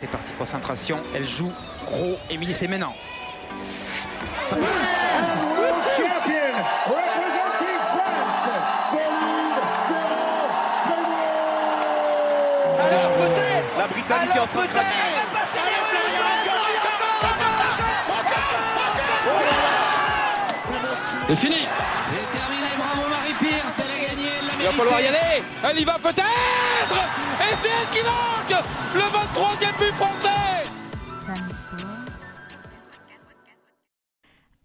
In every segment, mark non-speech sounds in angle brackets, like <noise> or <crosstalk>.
C'est parti, concentration. Elle joue gros. Émilie, c'est maintenant. Ça... Alors peut-être La Britannique est en train de craquer C'est fini C'est terminé, bravo Marie-Pierce, va falloir y aller Elle y va peut-être Et c'est elle qui marque Le 23e but français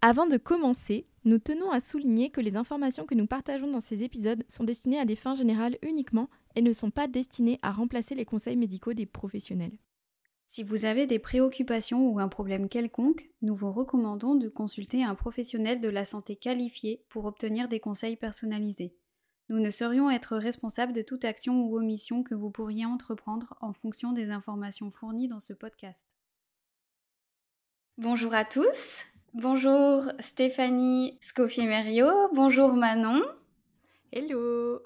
Avant de commencer, nous tenons à souligner que les informations que nous partageons dans ces épisodes sont destinées à des fins générales uniquement et ne sont pas destinées à remplacer les conseils médicaux des professionnels. Si vous avez des préoccupations ou un problème quelconque, nous vous recommandons de consulter un professionnel de la santé qualifié pour obtenir des conseils personnalisés. Nous ne saurions être responsables de toute action ou omission que vous pourriez entreprendre en fonction des informations fournies dans ce podcast. Bonjour à tous, bonjour Stéphanie Scoffier-Merio, bonjour Manon. Hello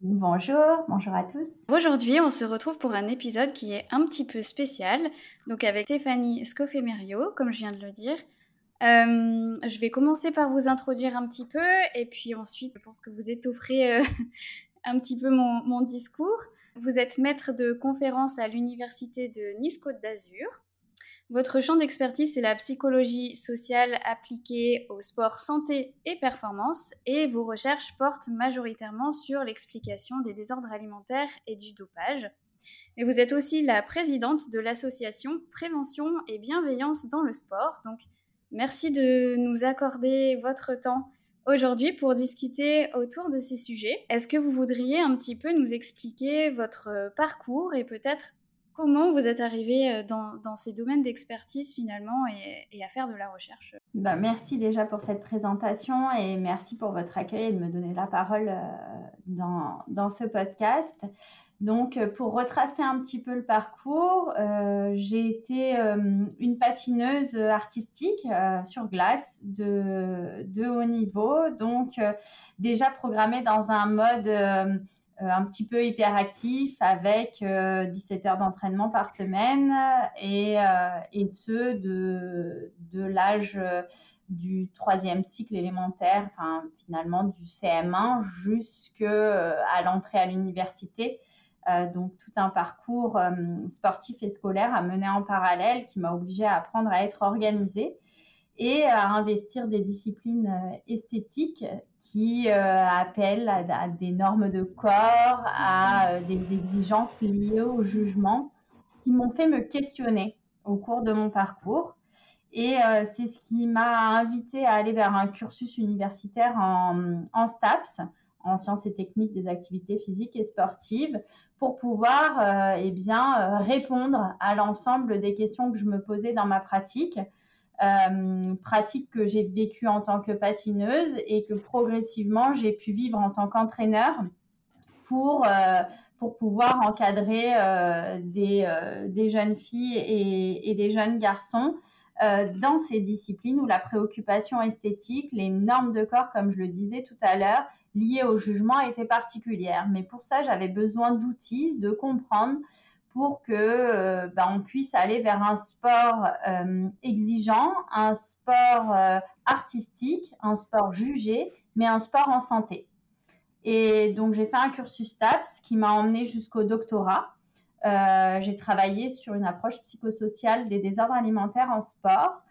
Bonjour, bonjour à tous. Aujourd'hui, on se retrouve pour un épisode qui est un petit peu spécial, donc avec Stéphanie Scoffier-Merio, comme je viens de le dire. Euh, je vais commencer par vous introduire un petit peu, et puis ensuite, je pense que vous étofferez euh, <laughs> un petit peu mon, discours. Vous êtes maître de conférence à l'université de Nice-Côte d'Azur. Votre champ d'expertise, c'est la psychologie sociale appliquée au sport santé et performance, et vos recherches portent majoritairement sur l'explication des désordres alimentaires et du dopage. Mais vous êtes aussi la présidente de l'association Prévention et Bienveillance dans le sport, donc merci de nous accorder votre temps aujourd'hui pour discuter autour de ces sujets. Est-ce que vous voudriez un petit peu nous expliquer votre parcours et peut-être comment vous êtes arrivé dans, dans ces domaines d'expertise finalement et, à faire de la recherche? Bah, Merci déjà pour cette présentation et merci pour votre accueil et de me donner la parole dans, dans ce podcast. Donc, pour retracer un petit peu le parcours, euh, j'ai été euh, une patineuse artistique euh, sur glace de, haut niveau, donc déjà programmée dans un mode un petit peu hyperactif avec 17 heures d'entraînement par semaine et, et ce de, de l'âge du troisième cycle élémentaire, enfin finalement du CM1 jusqu'à l'entrée à l'université. Euh, donc tout un parcours euh, sportif et scolaire à mener en parallèle qui m'a obligée à apprendre à être organisée et à investir des disciplines euh, esthétiques qui appellent à, des normes de corps, à des exigences liées au jugement qui m'ont fait me questionner au cours de mon parcours. Et c'est ce qui m'a invité à aller vers un cursus universitaire en STAPS, en sciences et techniques des activités physiques et sportives pour pouvoir euh, eh bien, euh, répondre à l'ensemble des questions que je me posais dans ma pratique. Euh, pratique que j'ai vécue en tant que patineuse et que progressivement j'ai pu vivre en tant qu'entraîneur pour, pour pouvoir encadrer des, des, jeunes filles et, des jeunes garçons dans ces disciplines où la préoccupation esthétique, les normes de corps, comme je le disais tout à l'heure, liées au jugement était particulière. Mais pour ça, j'avais besoin d'outils, de comprendre pour que euh, ben, on puisse aller vers un sport euh, exigeant, un sport euh, artistique, un sport jugé, mais un sport en santé. Et donc j'ai fait un cursus TAPS qui m'a emmené jusqu'au doctorat. j'ai travaillé sur une approche psychosociale des désordres alimentaires en sport.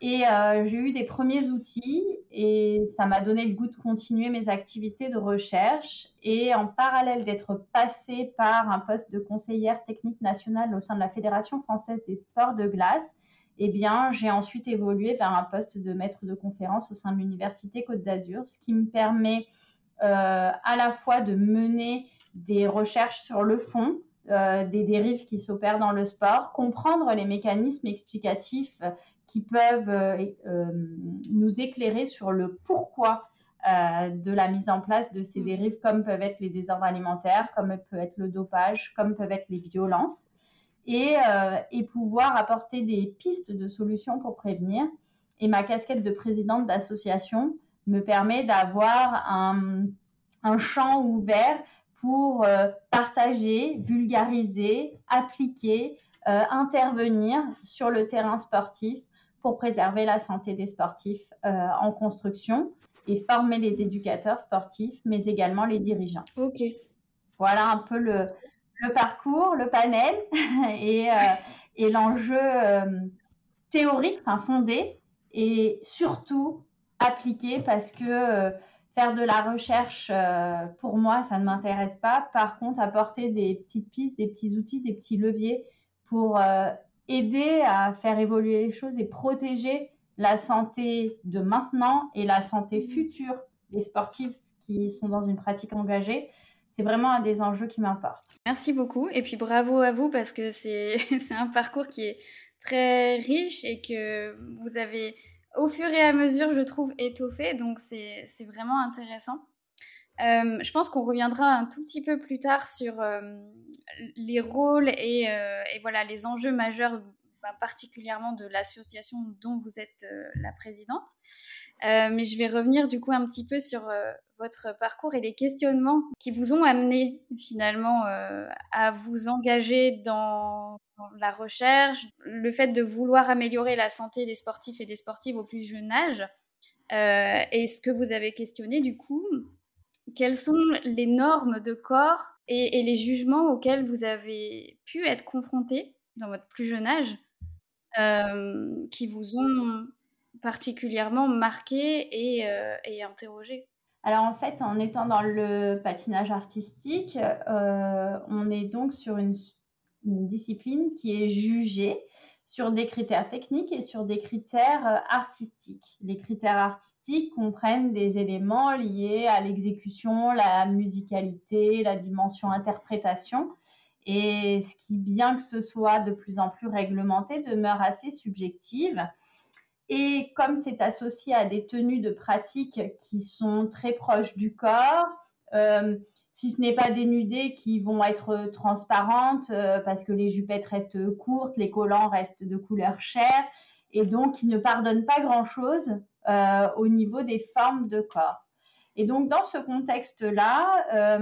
Et euh, j'ai eu des premiers outils et ça m'a donné le goût de continuer mes activités de recherche. Et en parallèle d'être passée par un poste de conseillère technique nationale au sein de la Fédération française des sports de glace, eh bien, j'ai ensuite évolué vers un poste de maître de conférence au sein de l'Université Côte d'Azur, ce qui me permet euh, à la fois de mener des recherches sur le fond, euh, des dérives qui s'opèrent dans le sport, comprendre les mécanismes explicatifs qui peuvent euh, euh, nous éclairer sur le pourquoi euh, de la mise en place de ces dérives, comme peuvent être les désordres alimentaires, comme peut être le dopage, comme peuvent être les violences, et, et pouvoir apporter des pistes de solutions pour prévenir. Et ma casquette de présidente d'association me permet d'avoir un, un, champ ouvert pour partager, vulgariser, appliquer intervenir sur le terrain sportif pour préserver la santé des sportifs en construction et former les éducateurs sportifs, mais également les dirigeants. Ok. Voilà un peu le, le parcours, le panel <laughs> et, et l'enjeu théorique, enfin fondé, et surtout appliqué parce que euh, faire de la recherche, euh, pour moi, ça ne m'intéresse pas. Par contre, apporter des petites pistes, des petits outils, des petits leviers pour euh, aider à faire évoluer les choses et protéger la santé de maintenant et la santé future des sportifs qui sont dans une pratique engagée, c'est vraiment un des enjeux qui m'importe. Merci beaucoup et puis bravo à vous parce que c'est <laughs> un parcours qui est très riche et que vous avez au fur et à mesure, je trouve, étoffé. Donc, c'est vraiment intéressant. Euh, je pense qu'on reviendra un tout petit peu plus tard sur euh, les rôles et, euh, et, voilà, les enjeux majeurs, bah, particulièrement de l'association dont vous êtes la présidente. mais je vais revenir du coup un petit peu sur votre parcours et les questionnements qui vous ont amené finalement à vous engager dans la recherche, le fait de vouloir améliorer la santé des sportifs et des sportives au plus jeune âge. Euh, et ce que vous avez questionné du coup, quelles sont les normes de corps et, les jugements auxquels vous avez pu être confrontés dans votre plus jeune âge euh, qui vous ont particulièrement marqué et, euh, interrogé? Alors en fait, en étant dans le patinage artistique, on est donc sur une discipline qui est jugée sur des critères techniques et sur des critères euh, artistiques. Les critères artistiques comprennent des éléments liés à l'exécution, la musicalité, la dimension interprétation. Et ce qui, bien que ce soit de plus en plus réglementé, demeure assez subjective. Et comme c'est associé à des tenues de pratique qui sont très proches du corps, euh, si ce n'est pas dénudées, qui vont être euh, transparentes euh, parce que les jupettes restent courtes, les collants restent de couleur chair et donc qui ne pardonnent pas grand-chose euh, au niveau des formes de corps. Et donc dans ce contexte-là,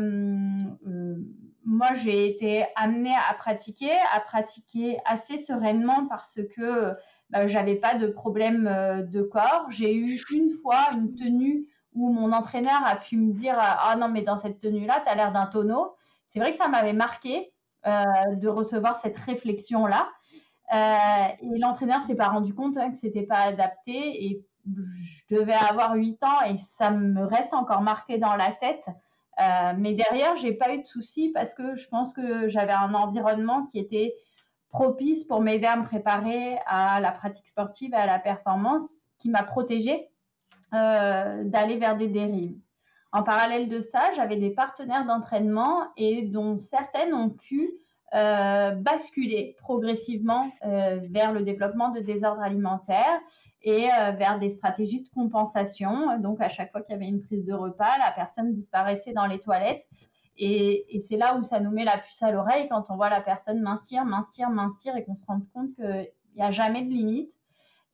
moi j'ai été amenée à pratiquer, à pratiquer assez sereinement parce que bah, j'avais pas de problème de corps. J'ai eu une fois une tenue où mon entraîneur a pu me dire Ah non, mais dans cette tenue-là, tu as l'air d'un tonneau. C'est vrai que ça m'avait marqué euh, de recevoir cette réflexion-là. Euh, et l'entraîneur s'est pas rendu compte hein, que c'était pas adapté et je devais avoir 8 ans et ça me reste encore marqué dans la tête. Euh, mais derrière, j'ai pas eu de soucis parce que je pense que j'avais un environnement qui était propice pour m'aider à me préparer à la pratique sportive et à la performance, qui m'a protégée euh, d'aller vers des dérives. En parallèle de ça, j'avais des partenaires d'entraînement et dont certaines ont pu euh, basculer progressivement euh, vers le développement de désordres alimentaires et vers des stratégies de compensation. Donc, à chaque fois qu'il y avait une prise de repas, la personne disparaissait dans les toilettes. Et, et c'est là où ça nous met la puce à l'oreille quand on voit la personne mincir, mincir, mincir et qu'on se rend compte qu'il n'y a jamais de limite.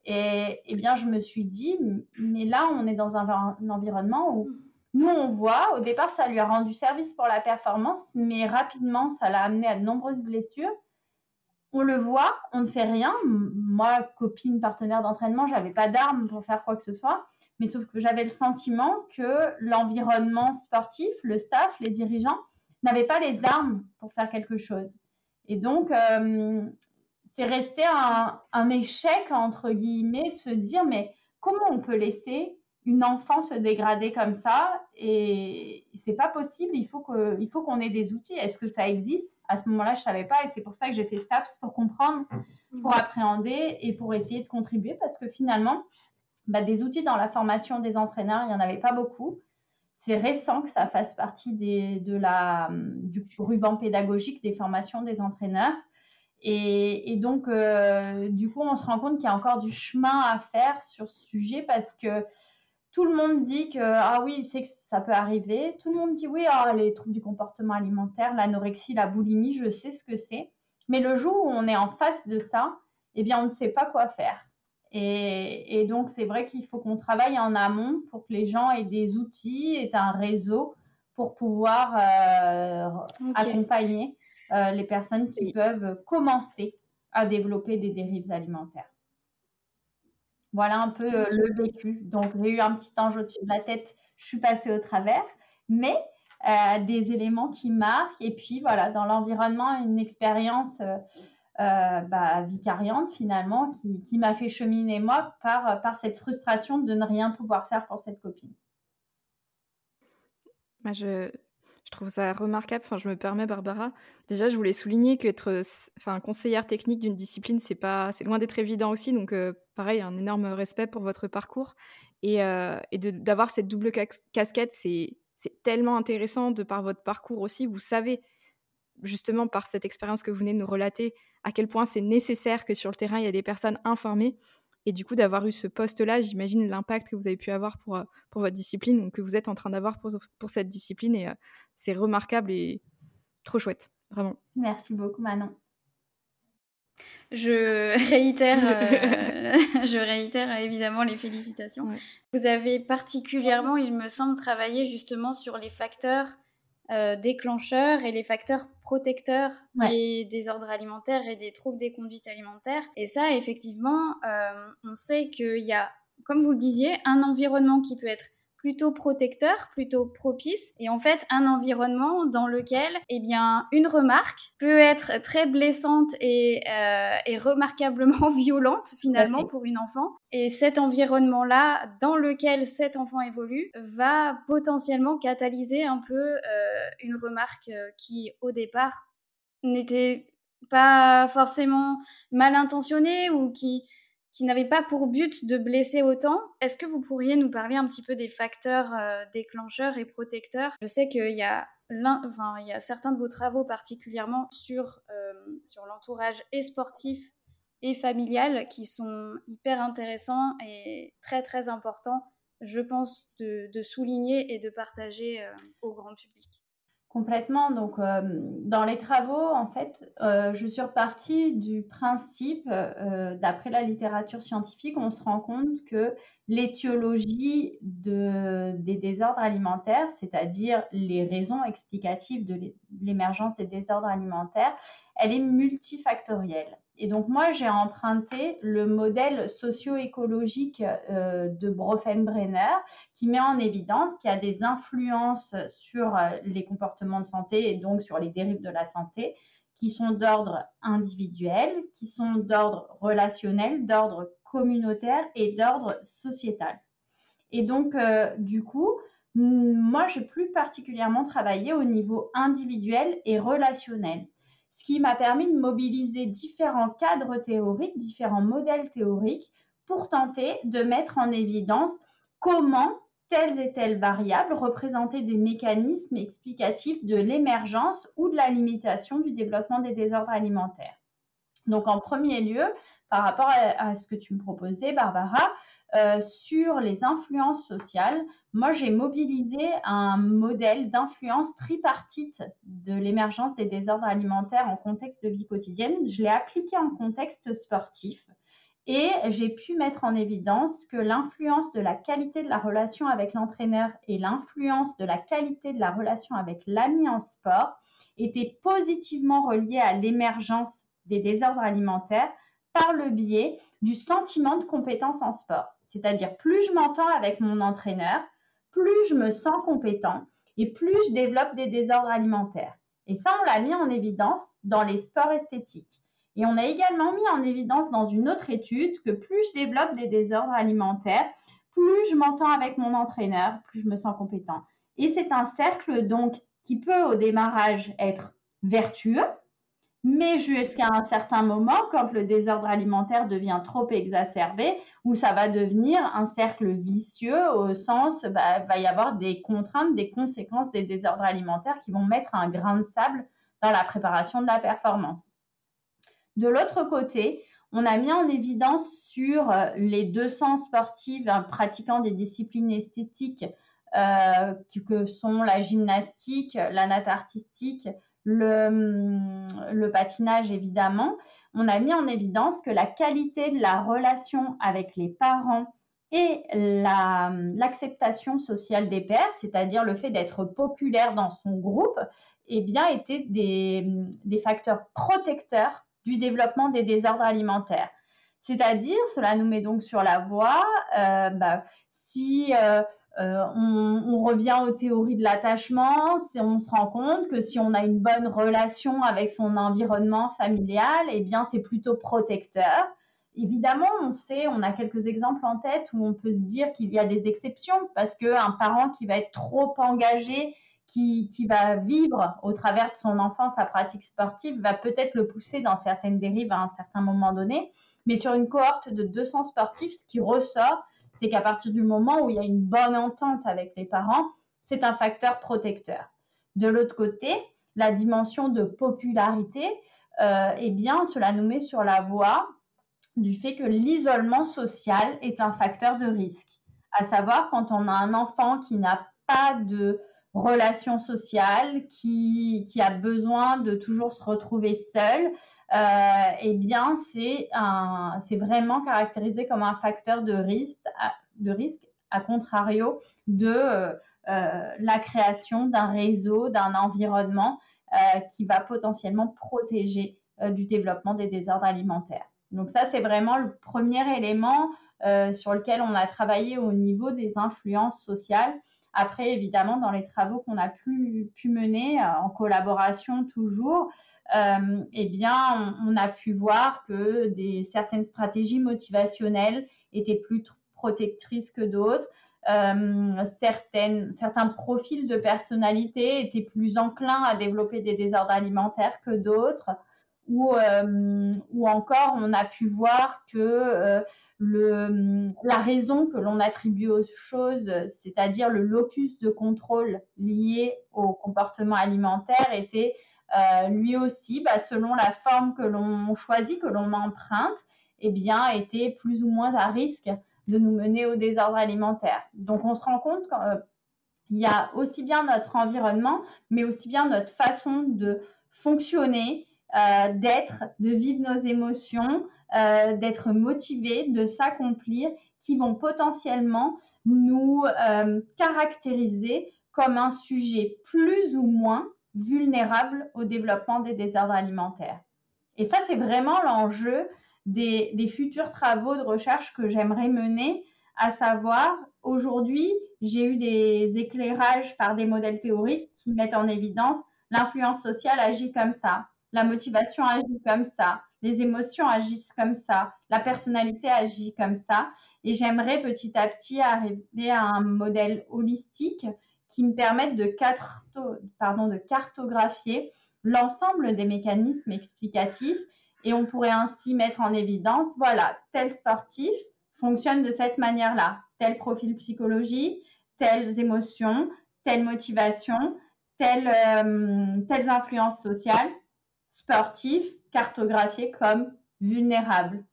Et, eh bien, je me suis dit, mais là, on est dans un, environnement où nous, on voit, au départ, ça lui a rendu service pour la performance, mais rapidement, ça l'a amené à de nombreuses blessures. On le voit, on ne fait rien. Moi, copine, partenaire d'entraînement, j'avais pas d'armes pour faire quoi que ce soit. Mais sauf que j'avais le sentiment que l'environnement sportif, le staff, les dirigeants, n'avaient pas les armes pour faire quelque chose. Et donc, euh, c'est resté un, échec, entre guillemets, de se dire, mais comment on peut laisser une enfant se dégrader comme ça? Et c'est pas possible, il faut qu'on ait des outils. Est-ce que ça existe? À ce moment-là, je savais pas et c'est pour ça que j'ai fait STAPS pour comprendre, pour appréhender et pour essayer de contribuer parce que finalement, bah, des outils dans la formation des entraîneurs, il n'y en avait pas beaucoup. C'est récent que ça fasse partie des, de la, du ruban pédagogique des formations des entraîneurs. Et, donc, euh, du coup, on se rend compte qu'il y a encore du chemin à faire sur ce sujet parce que tout le monde dit que, ah oui, c'est que ça peut arriver. Tout le monde dit, oui, ah, les troubles du comportement alimentaire, l'anorexie, la boulimie, je sais ce que c'est. Mais le jour où on est en face de ça, eh bien, on ne sait pas quoi faire. Et, donc, c'est vrai qu'il faut qu'on travaille en amont pour que les gens aient des outils, aient un réseau pour pouvoir euh, accompagner euh, les personnes qui peuvent commencer à développer des dérives alimentaires. Voilà un peu euh, le vécu. Donc, j'ai eu un petit ange au-dessus de la tête, je suis passée au travers, mais euh, des éléments qui marquent. Et puis, voilà, dans l'environnement, une expérience euh, bah, vicariante finalement qui, m'a fait cheminer moi par, par cette frustration de ne rien pouvoir faire pour cette copine. Bah, je, je trouve ça remarquable. Enfin, je me permets, Barbara. Déjà, je voulais souligner qu'être enfin, conseillère technique d'une discipline, c'est pas, c'est loin d'être évident aussi. Donc, euh, pareil, un énorme respect pour votre parcours et, euh, d'avoir cette double casquette, c'est, c'est tellement intéressant de par votre parcours aussi. Vous savez justement par cette expérience que vous venez de nous relater à quel point c'est nécessaire que sur le terrain il y a des personnes informées et du coup, d'avoir eu ce poste-là, j'imagine l'impact que vous avez pu avoir pour, euh, pour votre discipline, ou que vous êtes en train d'avoir pour, pour cette discipline. Et euh, c'est remarquable et trop chouette, vraiment. Merci beaucoup, Manon. Je <laughs> réitère, euh, <laughs> je réitère évidemment les félicitations. Vous avez particulièrement, il me semble, travaillé justement sur les facteurs euh, déclencheurs et les facteurs protecteurs des désordres alimentaires et des troubles des conduites alimentaires. Et ça, effectivement, euh, on sait qu'il y a, comme vous le disiez, un environnement qui peut être plutôt protecteur, plutôt propice, et en fait un environnement dans lequel, eh bien, une remarque peut être très blessante et, euh, remarquablement <laughs> violente finalement pour une enfant. Et cet environnement-là, dans lequel cet enfant évolue, va potentiellement catalyser un peu euh, une remarque euh, qui, au départ, n'était pas forcément mal intentionnée ou qui qui n'avait pas pour but de blesser autant. Est-ce que vous pourriez nous parler un petit peu des facteurs euh, déclencheurs et protecteurs? Je sais qu'il y a certains de vos travaux particulièrement sur, euh, sur l'entourage et sportif et familial qui sont hyper intéressants et très très importants, je pense, de, de souligner et de partager euh, au grand public. Complètement. Donc, euh, dans les travaux, en fait, euh, je suis repartie du principe, euh, d'après la littérature scientifique, on se rend compte que l'étiologie de, des désordres alimentaires, c'est-à-dire les raisons explicatives de l'émergence des désordres alimentaires, elle est multifactorielle. Et donc moi, j'ai emprunté le modèle socio-écologique euh, de Brenner qui met en évidence qu'il y a des influences sur euh, les comportements de santé et donc sur les dérives de la santé qui sont d'ordre individuel, qui sont d'ordre relationnel, d'ordre communautaire et d'ordre sociétal. Et donc, euh, du coup, moi, j'ai plus particulièrement travaillé au niveau individuel et relationnel ce qui m'a permis de mobiliser différents cadres théoriques, différents modèles théoriques pour tenter de mettre en évidence comment telles et telles variables représentaient des mécanismes explicatifs de l'émergence ou de la limitation du développement des désordres alimentaires. Donc en premier lieu, par rapport à, ce que tu me proposais, Barbara, euh, sur les influences sociales, moi j'ai mobilisé un modèle d'influence tripartite de l'émergence des désordres alimentaires en contexte de vie quotidienne. Je l'ai appliqué en contexte sportif et j'ai pu mettre en évidence que l'influence de la qualité de la relation avec l'entraîneur et l'influence de la qualité de la relation avec l'ami en sport étaient positivement reliées à l'émergence des désordres alimentaires par le biais du sentiment de compétence en sport. C'est-à-dire, plus je m'entends avec mon entraîneur, plus je me sens compétent et plus je développe des désordres alimentaires. Et ça, on l'a mis en évidence dans les sports esthétiques. Et on a également mis en évidence dans une autre étude que plus je développe des désordres alimentaires, plus je m'entends avec mon entraîneur, plus je me sens compétent. Et c'est un cercle donc qui peut au démarrage être vertueux, mais jusqu'à un certain moment, quand le désordre alimentaire devient trop exacerbé, où ça va devenir un cercle vicieux au sens, bah, va y avoir des contraintes, des conséquences des désordres alimentaires qui vont mettre un grain de sable dans la préparation de la performance. De l'autre côté, on a mis en évidence sur euh, les 200 sportives pratiquant des disciplines esthétiques euh, que sont la gymnastique, la natte artistique, Hum, le, patinage évidemment, on a mis en évidence que la qualité de la relation avec les parents et hum, l'acceptation sociale des pairs, c'est-à-dire le fait d'être populaire dans son groupe, eh bien, étaient des, hum, facteurs protecteurs du développement des désordres alimentaires. C'est-à-dire, cela nous met donc sur la voie, euh, bah, si euh, euh, on, revient aux théories de l'attachement, on se rend compte que si on a une bonne relation avec son environnement familial, eh bien c'est plutôt protecteur. Évidemment, on sait, on a quelques exemples en tête où on peut se dire qu'il y a des exceptions parce qu'un parent qui va être trop engagé, qui, qui, va vivre au travers de son enfant sa pratique sportive, va peut-être le pousser dans certaines dérives à un certain moment donné. Mais sur une cohorte de 200 sportifs, ce qui ressort, c'est qu'à partir du moment où il y a une bonne entente avec les parents, c'est un facteur protecteur. De l'autre côté, la dimension de popularité, euh, eh bien, cela nous met sur la voie du fait que l'isolement social est un facteur de risque. À savoir, quand on a un enfant qui n'a pas de relation sociale, qui, qui, a besoin de toujours se retrouver seul, euh, eh bien, c'est vraiment caractérisé comme un facteur de risque, de risque à contrario de euh, euh, la création d'un réseau, d'un environnement qui va potentiellement protéger du développement des désordres alimentaires. Donc ça, c'est vraiment le premier élément sur lequel on a travaillé au niveau des influences sociales. Après, évidemment, dans les travaux qu'on a pu, pu mener en collaboration toujours, euh, eh on, a pu voir que des, certaines stratégies motivationnelles étaient plus protectrices que d'autres. Euh, certains profils de personnalité étaient plus enclins à développer des désordres alimentaires que d'autres. Ou, euh, ou, encore on a pu voir que le, la raison que l'on attribue aux choses, c'est-à-dire le locus de contrôle lié au comportement alimentaire, était euh, lui aussi, bah, selon la forme que l'on choisit, que l'on emprunte, eh bien, était plus ou moins à risque de nous mener au désordre alimentaire. Donc, on se rend compte qu'il y a aussi bien notre environnement, mais aussi bien notre façon de fonctionner, euh, d'être, de vivre nos émotions, euh, d'être motivé, de s'accomplir, qui vont potentiellement nous caractériser comme un sujet plus ou moins vulnérables au développement des désordres alimentaires. Et ça, c'est vraiment l'enjeu des, futurs travaux de recherche que j'aimerais mener, à savoir, aujourd'hui, j'ai eu des éclairages par des modèles théoriques qui mettent en évidence l'influence sociale agit comme ça, la motivation agit comme ça, les émotions agissent comme ça, la personnalité agit comme ça. Et j'aimerais petit à petit arriver à un modèle holistique qui me pardon, de cartographier l'ensemble des mécanismes explicatifs et on pourrait ainsi mettre en évidence, voilà, tel sportif fonctionne de cette manière-là, tel profil psychologique, telles émotions, telle motivation, telle, euh, telles influences sociales, sportif cartographié comme vulnérable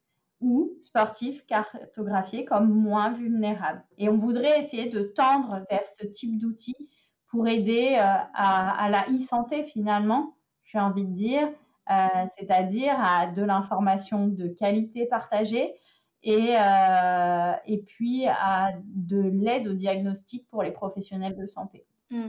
ou sportifs cartographiés comme moins vulnérables. Et on voudrait essayer de tendre vers ce type d'outils pour aider euh, à, la e-santé finalement, j'ai envie de dire, euh, c'est-à-dire à de l'information de qualité partagée et, euh, et puis à de l'aide au diagnostic pour les professionnels de santé. Mmh.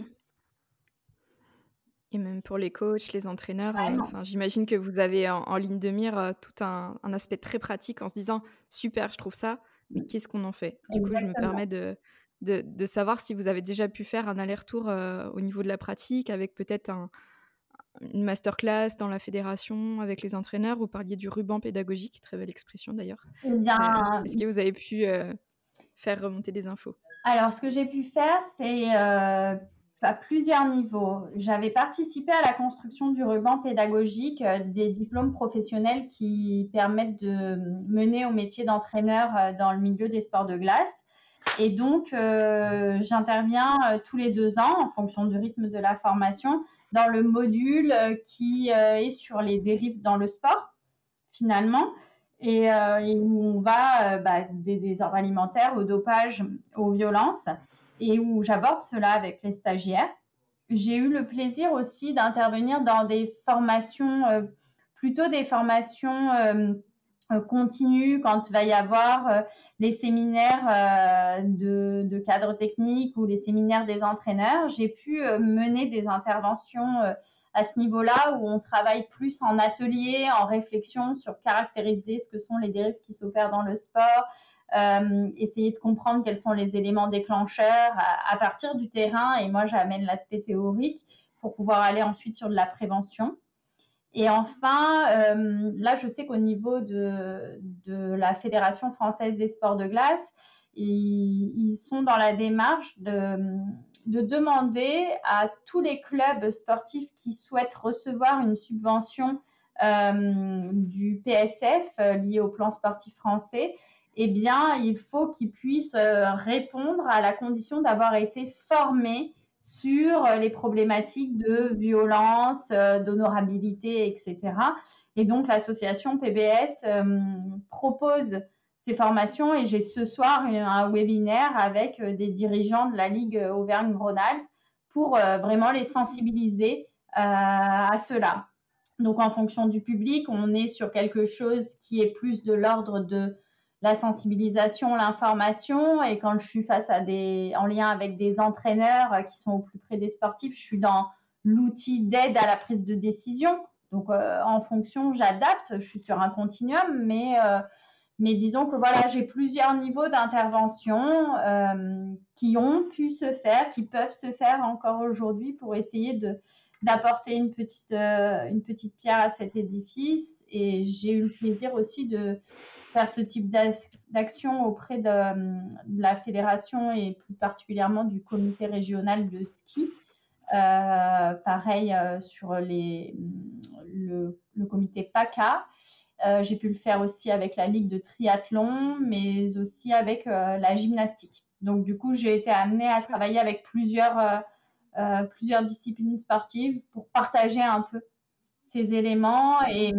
Et même pour les coachs, les entraîneurs, euh, enfin, j'imagine que vous avez en, ligne de mire euh, tout un, aspect très pratique en se disant super, je trouve ça, mais qu'est-ce qu'on en fait? Du coup, je me permets de, de, savoir si vous avez déjà pu faire un aller-retour euh, au niveau de la pratique avec peut-être un, une masterclass dans la fédération avec les entraîneurs. Vous parliez du ruban pédagogique, très belle expression d'ailleurs. Eh est-ce que vous avez pu faire remonter des infos? Alors, ce que j'ai pu faire, c'est à plusieurs niveaux. J'avais participé à la construction du ruban pédagogique euh, des diplômes professionnels qui permettent de mener au métier d'entraîneur euh, dans le milieu des sports de glace. Et donc, euh, j'interviens tous les deux ans en fonction du rythme de la formation dans le module qui est sur les dérives dans le sport, finalement, et, où on va bah, des désordres alimentaires au dopage, aux violences et où j'aborde cela avec les stagiaires. J'ai eu le plaisir aussi d'intervenir dans des formations, euh, plutôt des formations euh, continue quand il va y avoir les séminaires de cadres techniques ou les séminaires des entraîneurs. J'ai pu mener des interventions à ce niveau-là où on travaille plus en atelier, en réflexion sur caractériser ce que sont les dérives qui s'opèrent dans le sport, euh, essayer de comprendre quels sont les éléments déclencheurs à, partir du terrain. Et moi, j'amène l'aspect théorique pour pouvoir aller ensuite sur de la prévention. Et enfin, euh, là, je sais qu'au niveau de, de, la Fédération française des sports de glace, ils, sont dans la démarche de, de, demander à tous les clubs sportifs qui souhaitent recevoir une subvention euh, du PSF liée au plan sportif français eh bien, il faut qu'ils puissent euh, répondre à la condition d'avoir été formés sur euh, les problématiques de violence, euh, d'honorabilité, etc. Et donc, l'association PBS propose ces formations et j'ai ce soir un webinaire avec des dirigeants de la Ligue Auvergne-Rhône-Alpes pour vraiment les sensibiliser à cela. Donc, en fonction du public, on est sur quelque chose qui est plus de l'ordre de la sensibilisation, l'information. Et quand je suis face à des, en lien avec des entraîneurs euh, qui sont au plus près des sportifs, je suis dans l'outil d'aide à la prise de décision. Donc, euh, en fonction, j'adapte. Je suis sur un continuum, mais, euh, mais disons que voilà, j'ai plusieurs niveaux d'intervention qui ont pu se faire, qui peuvent se faire encore aujourd'hui pour essayer de d'apporter une petite une petite pierre à cet édifice. Et j'ai eu le plaisir aussi de faire ce type d'action auprès de, la fédération et plus particulièrement du comité régional de ski. Euh, pareil euh, sur les, le, comité PACA. Euh, j'ai pu le faire aussi avec la ligue de triathlon, mais aussi avec la gymnastique. Donc du coup, j'ai été amenée à travailler avec plusieurs, plusieurs disciplines sportives pour partager un peu ces éléments et,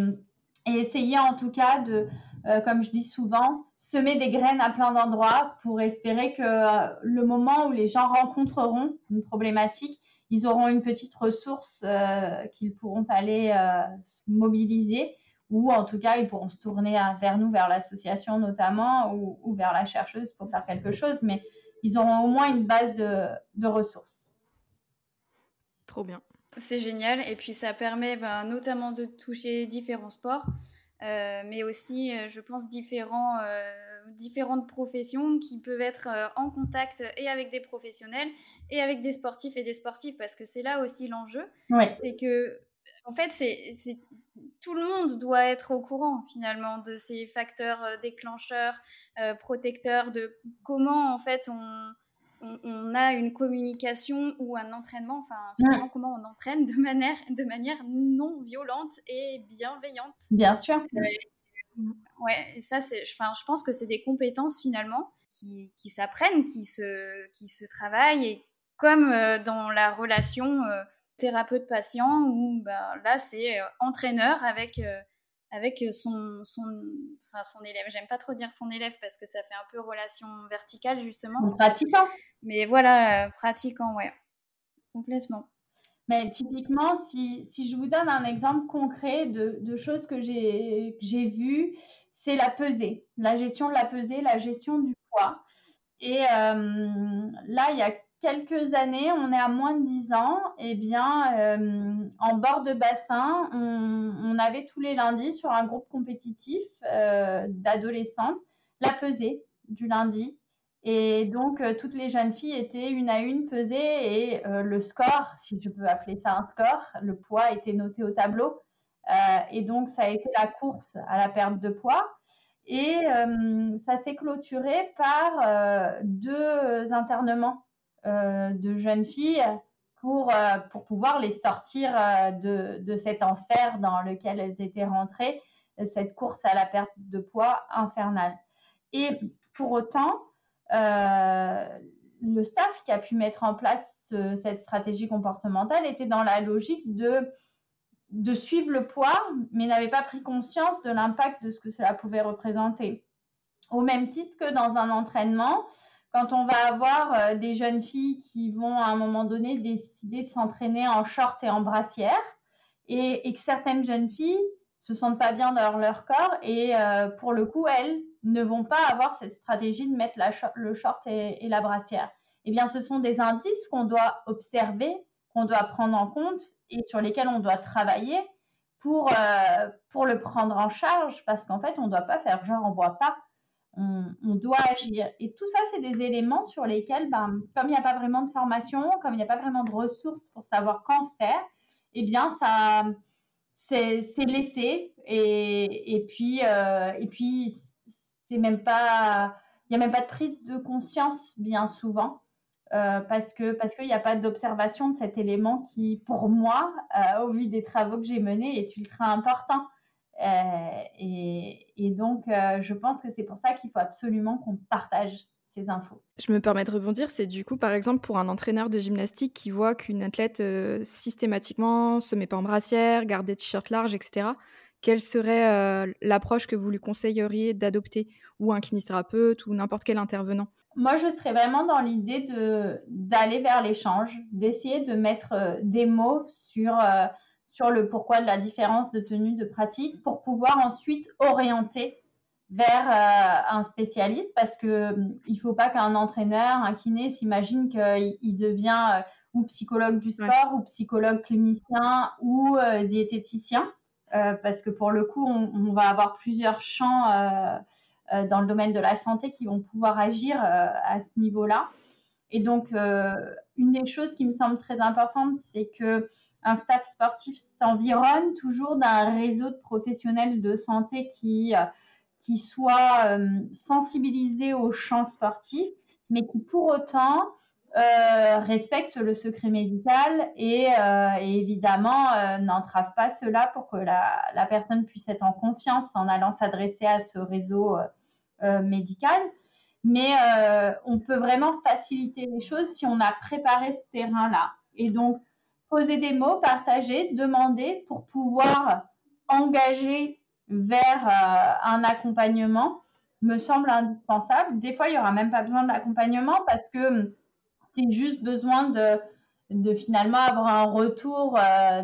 essayer en tout cas de, euh, comme je dis souvent, semer des graines à plein d'endroits pour espérer que euh, le moment où les gens rencontreront une problématique, ils auront une petite ressource euh, qu'ils pourront aller mobiliser ou en tout cas ils pourront se tourner vers nous, vers l'association notamment ou, vers la chercheuse pour faire quelque chose, mais ils auront au moins une base de, ressources. Trop bien. C'est génial et puis ça permet ben, notamment de toucher différents sports. Euh, mais aussi, euh, je pense, différents, euh, différentes professions qui peuvent être en contact et avec des professionnels et avec des sportifs et des sportifs, parce que c'est là aussi l'enjeu. C'est que, en fait, c'est tout le monde doit être au courant finalement de ces facteurs déclencheurs, protecteurs, de comment en fait on, on, a une communication ou un entraînement, enfin finalement comment on entraîne de manière, de manière non violente et bienveillante. Bien sûr. Euh, ouais, et ça c'est, je pense que c'est des compétences finalement qui, qui s'apprennent, qui se, qui se travaillent et comme euh, dans la relation euh, thérapeute-patient où ben, là c'est entraîneur avec avec son, son, son élève. J'aime pas trop dire son élève parce que ça fait un peu relation verticale, justement. Pratiquant. Mais voilà, euh, pratiquant, ouais. Complètement. Mais typiquement, si, si, je vous donne un exemple concret de, de choses que j'ai vues, c'est la pesée, la gestion de la pesée, la gestion du poids. Et euh, là, il y a quelques années, on est à moins de 10 ans, et eh bien, euh, en bord de bassin, on, avait tous les lundis sur un groupe compétitif euh, d'adolescentes la pesée du lundi. Et donc, euh, toutes les jeunes filles étaient une à une pesées et le score, si je peux appeler ça un score, le poids était noté au tableau. et donc, ça a été la course à la perte de poids. Et ça s'est clôturé par deux internements de jeunes filles pour, euh, pour pouvoir les sortir euh, de, de, cet enfer dans lequel elles étaient rentrées, cette course à la perte de poids infernale. Et pour autant, le staff qui a pu mettre en place cette stratégie comportementale était dans la logique de, de suivre le poids, mais n'avait pas pris conscience de l'impact de ce que cela pouvait représenter. Au même titre que dans un entraînement, quand on va avoir euh, des jeunes filles qui vont à un moment donné décider de s'entraîner en short et en brassière, et, que certaines jeunes filles se sentent pas bien dans leur corps et pour le coup, elles ne vont pas avoir cette stratégie de mettre le short et, la brassière. Eh bien, ce sont des indices qu'on doit observer, qu'on doit prendre en compte et sur lesquels on doit travailler pour, pour le prendre en charge parce qu'en fait, on ne doit pas faire genre on voit pas on, doit agir. Et tout ça, c'est des éléments sur lesquels, ben, comme il n'y a pas vraiment de formation, comme il n'y a pas vraiment de ressources pour savoir quand faire, eh bien, ça, c'est laissé. Et, et puis, euh, et puis, c'est même pas, il n'y a même pas de prise de conscience bien souvent. Euh, parce que parce qu'il n'y a pas d'observation de cet élément qui, pour moi, euh, au vu des travaux que j'ai menés, est ultra important. Euh, et, donc, euh, je pense que c'est pour ça qu'il faut absolument qu'on partage ces infos. Je me permets de rebondir, c'est du coup, par exemple, pour un entraîneur de gymnastique qui voit qu'une athlète euh, systématiquement se met pas en brassière, garde des t-shirts larges, etc., quelle serait l'approche que vous lui conseilleriez d'adopter? Ou un kinésithérapeute ou n'importe quel intervenant? Moi, je serais vraiment dans l'idée d'aller vers l'échange, d'essayer de mettre des mots sur sur le pourquoi de la différence de tenue de pratique pour pouvoir ensuite orienter vers euh, un spécialiste parce que hum, il faut pas qu'un entraîneur, un kiné s'imagine qu'il devient euh, ou psychologue du sport ou psychologue clinicien ou euh, diététicien parce que pour le coup on, va avoir plusieurs champs dans le domaine de la santé qui vont pouvoir agir à ce niveau-là. Et donc une des choses qui me semble très importante c'est que un staff sportif s'environne toujours d'un réseau de professionnels de santé qui, euh, qui soit euh, sensibilisé au champ sportif, mais qui pour autant euh, respecte le secret médical et, évidemment n'entrave pas cela pour que la, la, personne puisse être en confiance en allant s'adresser à ce réseau médical. Mais on peut vraiment faciliter les choses si on a préparé ce terrain-là. Et donc, poser des mots, partager, demander pour pouvoir engager vers euh, un accompagnement me semble indispensable. Des fois, il n'y aura même pas besoin de l'accompagnement parce que hum, c'est juste besoin de, finalement avoir un retour euh,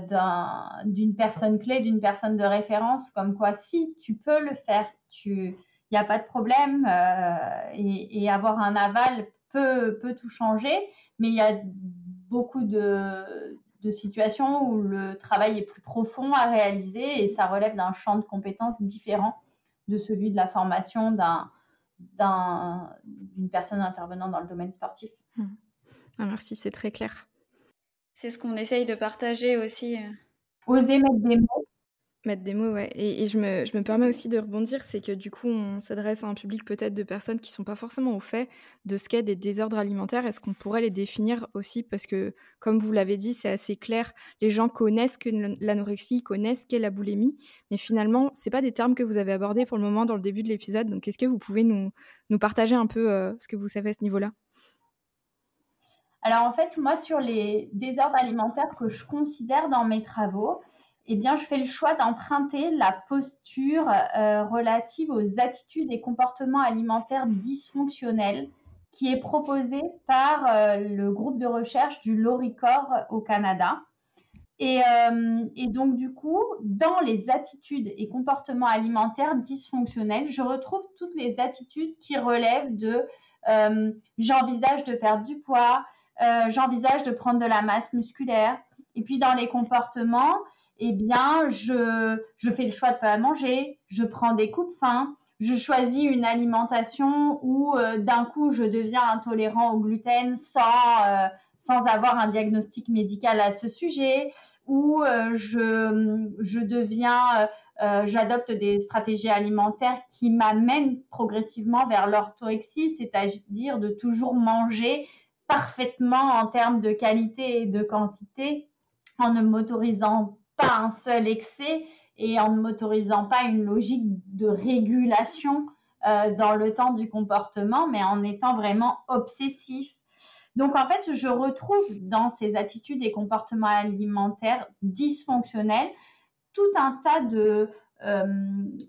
d'une personne clé, d'une personne de référence, comme quoi si tu peux le faire, il n'y a pas de problème euh, et, avoir un aval peut tout changer, mais il y a beaucoup de, de situations où le travail est plus profond à réaliser et ça relève d'un champ de compétences différent de celui de la formation d'un, d'une personne intervenant dans le domaine sportif. Mmh. Ah, merci, c'est très clair. C'est ce qu'on essaye de partager aussi. Euh. Oser mettre des mots Mettre des mots, ouais. Et, je, me, je, me, permets aussi de rebondir, c'est que du coup, on s'adresse à un public peut-être de personnes qui sont pas forcément au fait de ce qu'est des désordres alimentaires. Est-ce qu'on pourrait les définir aussi? Parce que, comme vous l'avez dit, c'est assez clair. Les gens connaissent que l'anorexie, connaissent qu'est la boulimie, mais finalement, c'est pas des termes que vous avez abordés pour le moment dans le début de l'épisode. Donc, est-ce que vous pouvez nous, nous partager un peu euh, ce que vous savez à ce niveau-là? Alors en fait, moi, sur les désordres alimentaires que je considère dans mes travaux, eh bien, je fais le choix d'emprunter la posture euh, relative aux attitudes et comportements alimentaires dysfonctionnels qui est proposée par euh, le groupe de recherche du Loricor au Canada. Et, euh, et, donc, du coup, dans les attitudes et comportements alimentaires dysfonctionnels, je retrouve toutes les attitudes qui relèvent de j'envisage de perdre du poids, j'envisage de prendre de la masse musculaire, et puis dans les comportements, eh bien, je, fais le choix de pas manger, je prends des de faim, je choisis une alimentation où euh, d'un coup je deviens intolérant au gluten sans, euh, sans avoir un diagnostic médical à ce sujet, ou euh, je, je deviens, j'adopte des stratégies alimentaires qui m'amènent progressivement vers l'orthorexie, c'est-à-dire de toujours manger parfaitement en termes de qualité et de quantité en ne m'autorisant pas un seul excès et en ne m'autorisant pas une logique de régulation euh, dans le temps du comportement, mais en étant vraiment obsessif. Donc en fait, je retrouve dans ces attitudes et comportements alimentaires dysfonctionnels tout un tas de, euh,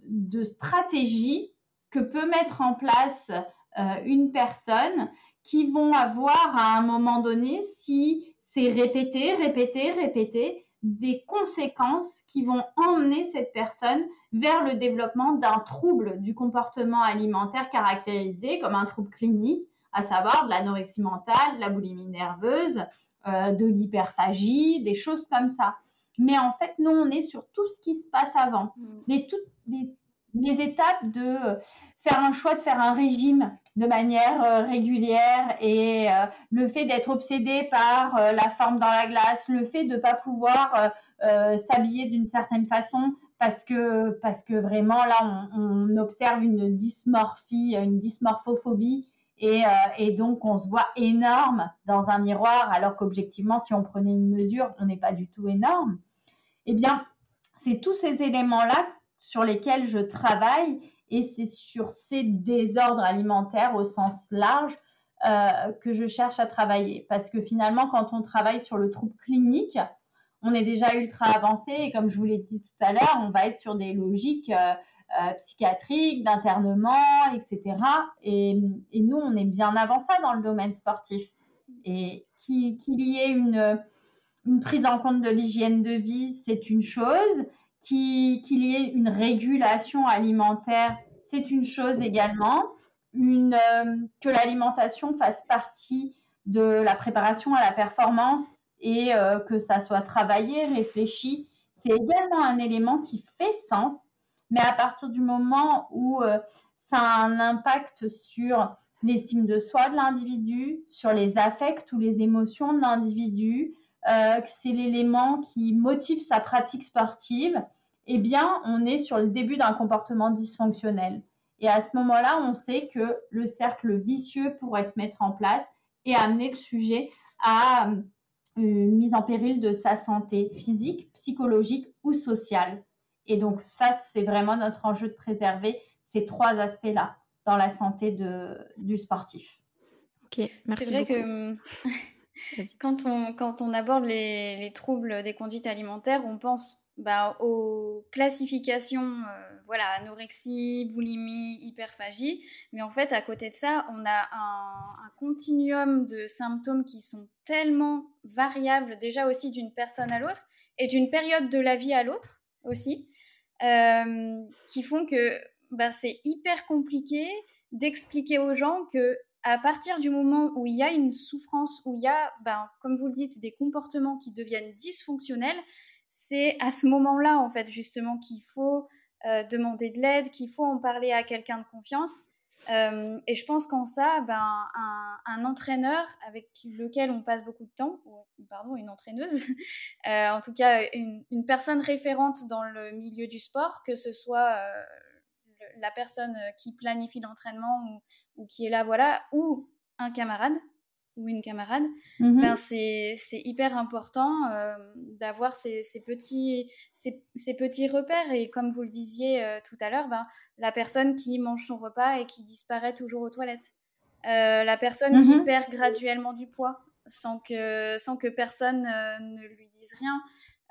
de stratégies que peut mettre en place euh, une personne qui vont avoir à un moment donné, si c'est répéter, répéter, répéter, des conséquences qui vont emmener cette personne vers le développement d'un trouble du comportement alimentaire caractérisé comme un trouble clinique, à savoir de l'anorexie mentale, de la boulimie nerveuse, euh, de l'hyperphagie, des choses comme ça. Mais en fait, nous, on est sur tout ce qui se passe avant. Mm. Les, toutes, les, les, étapes de euh, faire un choix de faire un régime de manière euh, régulière et le fait d'être obsédé par la forme dans la glace, le fait de ne pas pouvoir s'habiller d'une certaine façon parce que, parce que vraiment là, on, observe une dysmorphie, une dysmorphophobie et, euh, et, donc, on se voit énorme dans un miroir, alors qu'objectivement, si on prenait une mesure, on n'est pas du tout énorme. Eh bien, c'est tous ces éléments-là sur lesquels je travaille et c'est sur ces désordres alimentaires au sens large euh, que je cherche à travailler. Parce que finalement, quand on travaille sur le trouble clinique, on est déjà ultra avancé et comme je vous l'ai dit tout à l'heure, on va être sur des logiques euh, euh, psychiatrique, d'internement, etc. Et, nous, on est bien avant ça dans le domaine sportif. Et qu'il y ait une, prise en compte de l'hygiène de vie, c'est une chose. Qu'il y ait une régulation alimentaire, c'est une chose également. Euh, que l'alimentation fasse partie de la préparation à la performance et euh, que ça soit travaillé, réfléchi, c'est également un élément qui fait sens mais à partir du moment où euh, ça a un impact sur l'estime de soi de l'individu, sur les affects ou les émotions de l'individu, euh, c'est l'élément qui motive sa pratique sportive, eh bien, on est sur le début d'un comportement dysfonctionnel. Et à ce moment-là, on sait que le cercle vicieux pourrait se mettre en place et amener le sujet à euh, une mise en péril de sa santé physique, psychologique ou sociale. Et donc ça, c'est vraiment notre enjeu de préserver ces trois aspects-là dans la santé de, du sportif. Ok, merci C'est vrai que <laughs> quand on, quand on aborde les, les, troubles des conduites alimentaires, on pense bah, aux classifications, euh, voilà, anorexie, boulimie, hyperphagie. Mais en fait, à côté de ça, on a un, continuum de symptômes qui sont tellement variables déjà aussi d'une personne à l'autre et d'une période de la vie à l'autre aussi. Euh, qui font que bah, c'est hyper compliqué d'expliquer aux gens que à partir du moment où il y a une souffrance, où il y a, ben, comme vous le dites, des comportements qui deviennent dysfonctionnels, c'est à ce moment-là, en fait, justement, qu'il faut euh, demander de l'aide, qu'il faut en parler à quelqu'un de confiance. Euh, et je pense qu'en ça, ben, un, entraîneur avec lequel on passe beaucoup de temps, ou, pardon, une entraîneuse, <laughs> euh, en tout cas une, personne référente dans le milieu du sport, que ce soit la personne qui planifie l'entraînement ou, qui est là, voilà, ou un camarade ou une camarade, mmh ben c'est hyper important d'avoir ces, ces, petits, ces, ces, petits repères. Et comme vous le disiez tout à l'heure, ben, la personne qui mange son repas et qui disparaît toujours aux toilettes. Euh, la personne qui mhm. perd graduellement du poids sans que, sans que personne euh, ne lui dise rien.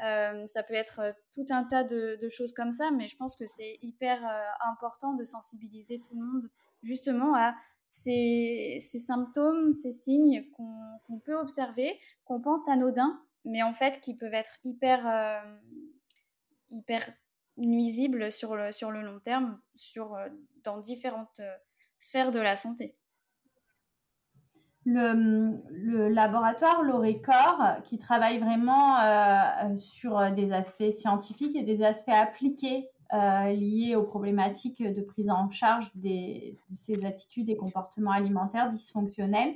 Euh, ça peut être tout un tas de, choses comme ça, mais je pense que c'est hyper important de sensibiliser tout le monde justement à ces, symptômes, ces signes qu'on peut observer, qu'on pense anodins, mais en fait qui peuvent être hyper, nuisibles sur le, long terme, euh, dans différentes euh, sphères de la santé. Le, laboratoire Lorécor, qui travaille vraiment euh, sur des aspects scientifiques et des aspects appliqués liés aux problématiques de prise en charge de ces attitudes et comportements alimentaires dysfonctionnels,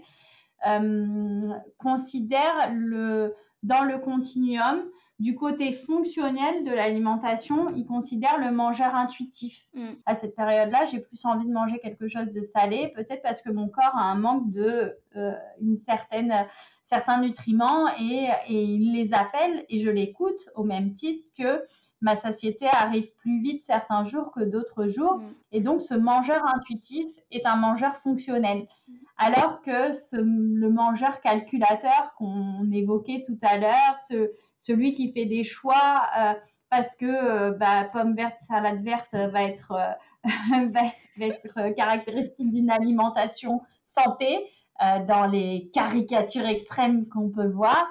considère le, dans le continuum du côté fonctionnel de l'alimentation, il considère le mangeur intuitif. Mm. À cette période-là, j'ai plus envie de manger quelque chose de salé, peut-être parce que mon corps a un manque de euh, une certaine, certains nutriments et, et il les appelle et je l'écoute au même titre que ma satiété arrive plus vite certains jours que d'autres jours. Mm. Et donc, ce mangeur intuitif est un mangeur fonctionnel. Mm. Alors que le mangeur calculateur qu'on évoquait tout à l'heure, celui qui fait des choix euh, parce que euh, bah, pomme verte, salade verte va être, euh, <laughs> va être caractéristique d'une alimentation santé dans les caricatures extrêmes qu'on peut voir,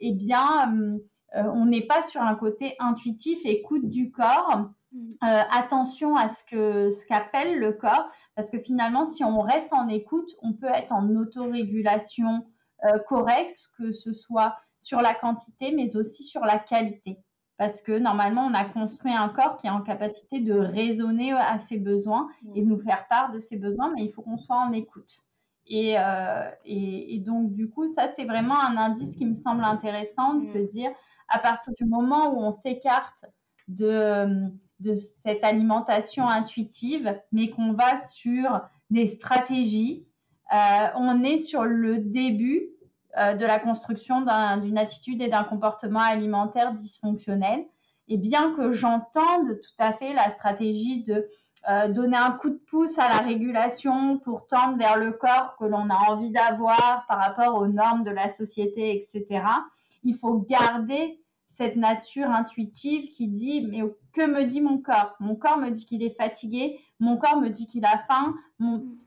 eh bien, on n'est pas sur un côté intuitif, écoute du corps. Mm. attention à ce que ce qu'appelle le corps, parce que finalement, si on reste en écoute, on peut être en autorégulation correcte, que ce soit sur la quantité, mais aussi sur la qualité parce que normalement, on a construit un corps qui est en capacité de raisonner à ses besoins et de nous faire part de ses besoins, mais il faut qu'on soit en écoute. Et, euh, et, donc, du coup, ça, c'est vraiment un indice qui me semble intéressant de se mm. dire, à partir du moment où on s'écarte de, de cette alimentation intuitive, mais qu'on va sur des stratégies, euh, on est sur le début euh, de la construction d'une attitude et d'un comportement alimentaire dysfonctionnel. Et bien que j'entende tout à fait la stratégie de euh, donner un coup de pouce à la régulation pour tendre vers le corps que l'on a envie d'avoir par rapport aux normes de la société, etc., il faut garder cette nature intuitive qui dit mais que me dit mon corps? Mon corps me dit qu'il est fatigué, mon corps me dit qu'il a faim.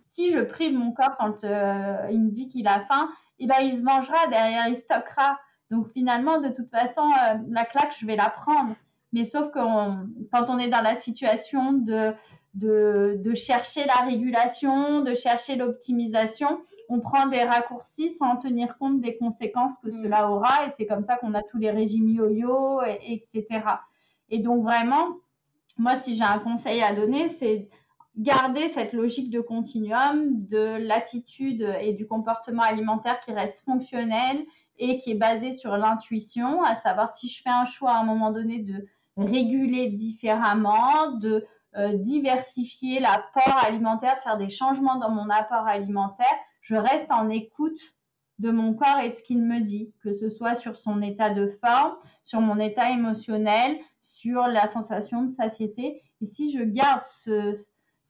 Si je prive mon corps quand euh, il me dit qu'il a faim, eh ben, il se vengera, derrière, il stockera. Donc finalement, de toute façon, euh, la claque, je vais la prendre. Mais sauf que quand on est dans la situation de, de, chercher la régulation, de chercher l'optimisation, on prend des raccourcis sans tenir compte des conséquences que mm. cela aura. Et c'est comme ça qu'on a tous les régimes yo-yo, etc. Et donc vraiment, moi, si j'ai un conseil à donner, c'est garder cette logique de continuum, de l'attitude et du comportement alimentaire qui reste fonctionnel et qui est basé sur l'intuition, à savoir si je fais un choix à un moment donné de réguler différemment, de euh, diversifier l'apport alimentaire, faire des changements dans mon apport alimentaire, je reste en écoute de mon corps et de ce qu'il me dit, que ce soit sur son état de forme, sur mon état émotionnel, sur la sensation de satiété. Et si je garde euh,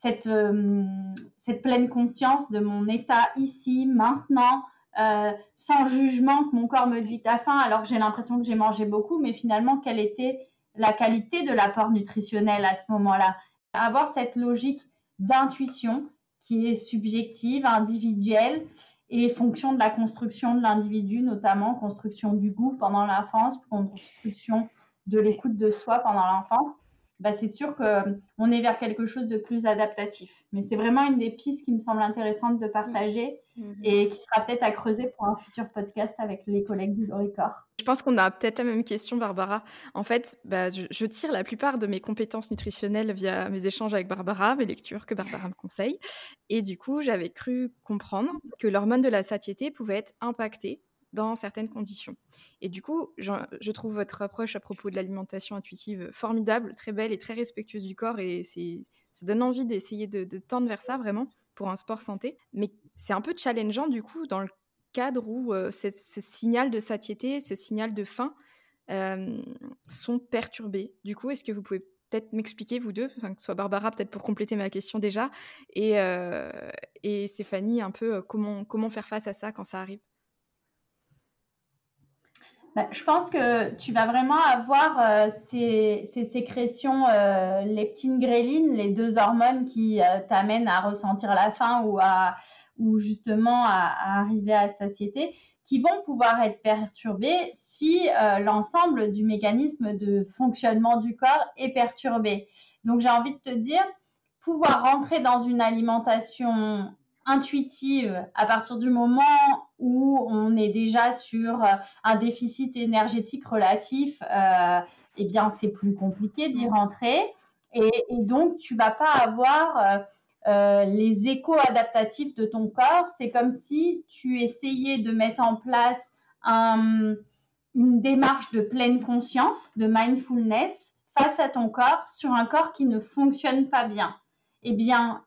cette pleine conscience de mon état ici, maintenant, euh, sans jugement que mon corps me dit à faim alors que j'ai l'impression que j'ai mangé beaucoup, mais finalement, quelle était la qualité de l'apport nutritionnel à ce moment-là Avoir cette logique d'intuition qui est subjective, individuelle et fonction de la construction de l'individu, notamment construction du goût pendant l'enfance, construction de l'écoute de soi pendant l'enfance. Bah, c'est sûr qu'on est vers quelque chose de plus adaptatif. Mais c'est vraiment une des pistes qui me semble intéressante de partager mmh. et qui sera peut-être à creuser pour un futur podcast avec les collègues du Loricor. Je pense qu'on a peut-être la même question, Barbara. En fait, bah, je, tire la plupart de mes compétences nutritionnelles via mes échanges avec Barbara, mes lectures que Barbara me conseille. Et du coup, j'avais cru comprendre que l'hormone de la satiété pouvait être impactée dans certaines conditions. Et du coup, je, trouve votre approche à propos de l'alimentation intuitive formidable, très belle et très respectueuse du corps. Et ça donne envie d'essayer de, tendre vers ça vraiment pour un sport santé. Mais c'est un peu challengeant du coup dans le cadre où euh, ce signal de satiété, ce signal de faim euh, sont perturbés. Du coup, est-ce que vous pouvez peut-être m'expliquer, vous deux, que ce soit Barbara peut-être pour compléter ma question déjà, et, euh, Stéphanie, un peu comment, comment faire face à ça quand ça arrive? Bah, je pense que tu vas vraiment avoir euh, ces, sécrétions euh, leptine gréline, les deux hormones qui euh, t'amènent à ressentir la faim ou à justement à, arriver à satiété, qui vont pouvoir être perturbées si l'ensemble du mécanisme de fonctionnement du corps est perturbé. Donc j'ai envie de te dire, pouvoir rentrer dans une alimentation intuitive à partir du moment où on est déjà sur euh, un déficit énergétique relatif, euh, eh bien, c'est plus compliqué d'y rentrer. Et, donc, tu vas pas avoir euh, les échos adaptatifs de ton corps. C'est comme si tu essayais de mettre en place une démarche de pleine conscience, de mindfulness face à ton corps sur un corps qui ne fonctionne pas bien. Eh bien,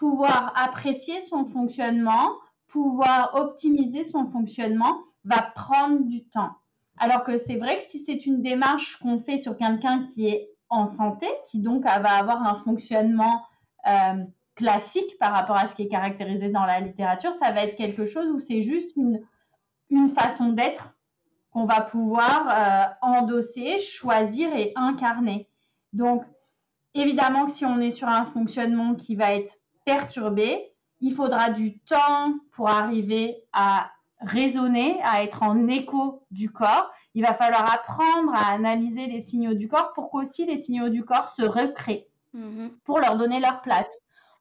pouvoir apprécier son fonctionnement, pouvoir optimiser son fonctionnement va prendre du temps. Alors que c'est vrai que si c'est une démarche qu'on fait sur quelqu'un qui est en santé, qui donc va avoir un fonctionnement euh, classique par rapport à ce qui est caractérisé dans la littérature, ça va être quelque chose où c'est juste une, façon d'être qu'on va pouvoir euh, endosser, choisir et incarner. Donc, évidemment que si on est sur un fonctionnement qui va être perturbé, il faudra du temps pour arriver à raisonner, à être en écho du corps. Il va falloir apprendre à analyser les signaux du corps pour qu'aussi les signaux du corps se recréent, mmh pour leur donner leur place.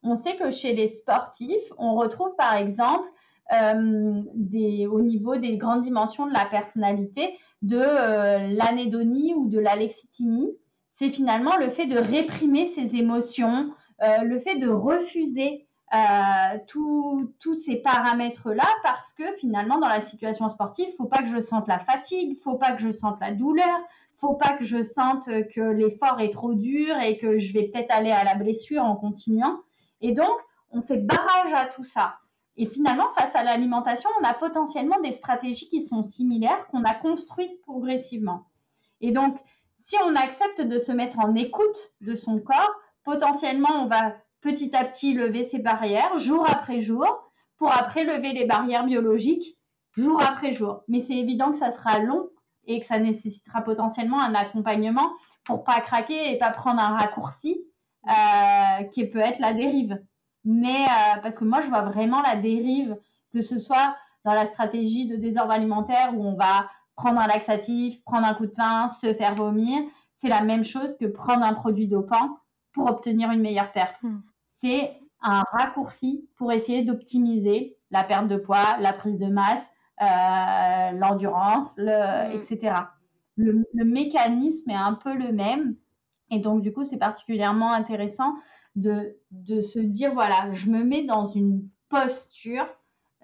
On sait que chez les sportifs, on retrouve par exemple euh, des, au niveau des grandes dimensions de la personnalité de euh, l'anédonie ou de l'alexithymie. C'est finalement le fait de réprimer ses émotions, euh, le fait de refuser tous ces paramètres-là parce que finalement dans la situation sportive, faut pas que je sente la fatigue, faut pas que je sente la douleur, faut pas que je sente que l'effort est trop dur et que je vais peut-être aller à la blessure en continuant. Et donc, on fait barrage à tout ça. Et finalement, face à l'alimentation, on a potentiellement des stratégies qui sont similaires, qu'on a construites progressivement. Et donc, si on accepte de se mettre en écoute de son corps, potentiellement, on va petit à petit lever ses barrières jour après jour, pour après lever les barrières biologiques jour après jour. Mais c'est évident que ça sera long et que ça nécessitera potentiellement un accompagnement pour pas craquer et pas prendre un raccourci euh, qui peut être la dérive. Mais euh, parce que moi, je vois vraiment la dérive, que ce soit dans la stratégie de désordre alimentaire où on va prendre un laxatif, prendre un coup de pain, se faire vomir. C'est la même chose que prendre un produit dopant pour obtenir une meilleure perte. Hmm. C'est un raccourci pour essayer d'optimiser la perte de poids, la prise de masse, euh, l'endurance, le, hmm. etc. Le, le, mécanisme est un peu le même. Et donc, du coup, c'est particulièrement intéressant de, de, se dire, voilà, je me mets dans une posture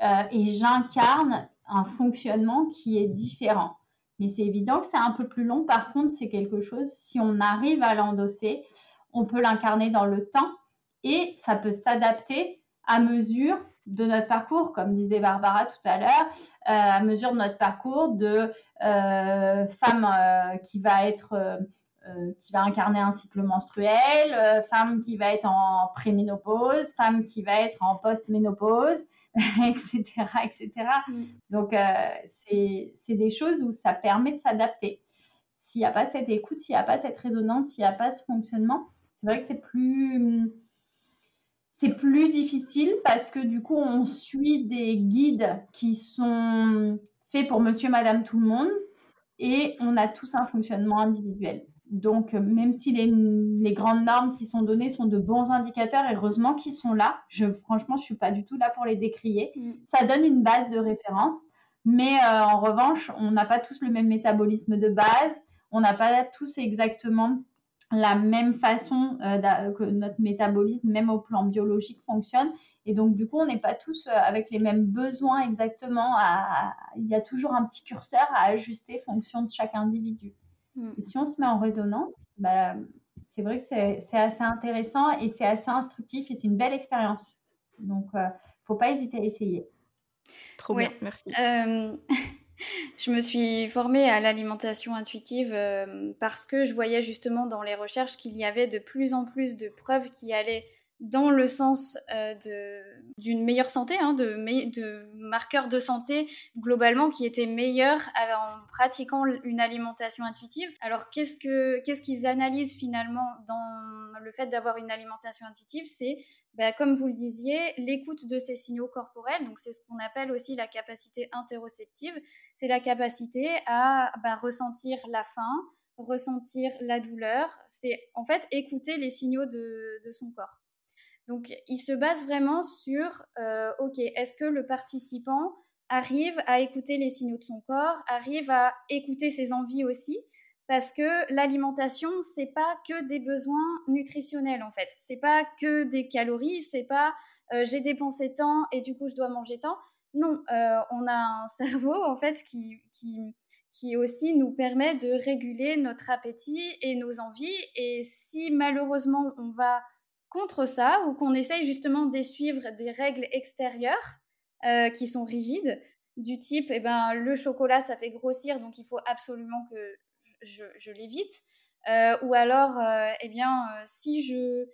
euh, et j'incarne un fonctionnement qui est différent. Mais c'est évident que c'est un peu plus long. Par contre, c'est quelque chose, si on arrive à l'endosser, on peut l'incarner dans le temps et ça peut s'adapter à mesure de notre parcours, comme disait Barbara tout à l'heure, euh, à mesure de notre parcours de euh, femme qui va être euh, qui va incarner un cycle menstruel, euh, femme qui va être en préménopause, femme qui va être en post-ménopause, <laughs> etc., etc. Mm. Donc, euh, c'est des choses où ça permet de s'adapter. S'il n'y a pas cette écoute, s'il n'y a pas cette résonance, s'il n'y a pas ce fonctionnement, c'est vrai que c'est plus c'est plus difficile parce que du coup, on suit des guides qui sont faits pour monsieur, madame, tout le monde et on a tous un fonctionnement individuel. Donc, même si les, grandes normes qui sont données sont de bons indicateurs, heureusement qu'ils sont là. Je, franchement, je ne suis pas du tout là pour les décrier. Mm. Ça donne une base de référence. Mais euh, en revanche, on n'a pas tous le même métabolisme de base. On n'a pas tous exactement la même façon euh, que notre métabolisme, même au plan biologique, fonctionne. Et donc, du coup, on n'est pas tous avec les mêmes besoins exactement. il y a toujours un petit curseur à ajuster fonction de chaque individu. Mm. si on se met en résonance, bah, c'est vrai que c'est assez intéressant et c'est assez instructif et c'est une belle expérience. Donc, il euh, ne faut pas hésiter à essayer. Trop bien, merci. Euh, <laughs> je me suis formée à l'alimentation intuitive euh, parce que je voyais justement dans les recherches qu'il y avait de plus en plus de preuves qui allaient dans le sens euh, d'une meilleure santé, hein, de, marqueurs de santé globalement qui étaient meilleurs en pratiquant une alimentation intuitive. Alors qu'est-ce que qu'est-ce qu'ils analysent finalement dans le fait d'avoir une alimentation intuitive? C'est bah, comme vous le disiez, l'écoute de ces signaux corporels. Donc c'est ce qu'on appelle aussi la capacité interoceptive. C'est la capacité à bah, ressentir la faim, ressentir la douleur. C'est en fait écouter les signaux de, de son corps. Donc, il se base vraiment sur, euh, OK, est-ce que le participant arrive à écouter les signaux de son corps, arrive à écouter ses envies aussi? Parce que l'alimentation c'est pas que des besoins nutritionnels en fait. C'est pas que des calories c'est pas euh, j'ai dépensé tant et du coup je dois manger tant. Non euh, on a un <laughs> cerveau en fait qui, qui qui aussi nous permet de réguler notre appétit et nos envies. Et si malheureusement on va contre ça ou qu'on essaye justement d'essuivre des règles extérieures euh, qui sont rigides, du type eh ben, le chocolat ça fait grossir donc il faut absolument que je, l'évite. Euh, ou alors, euh, eh bien, si, je,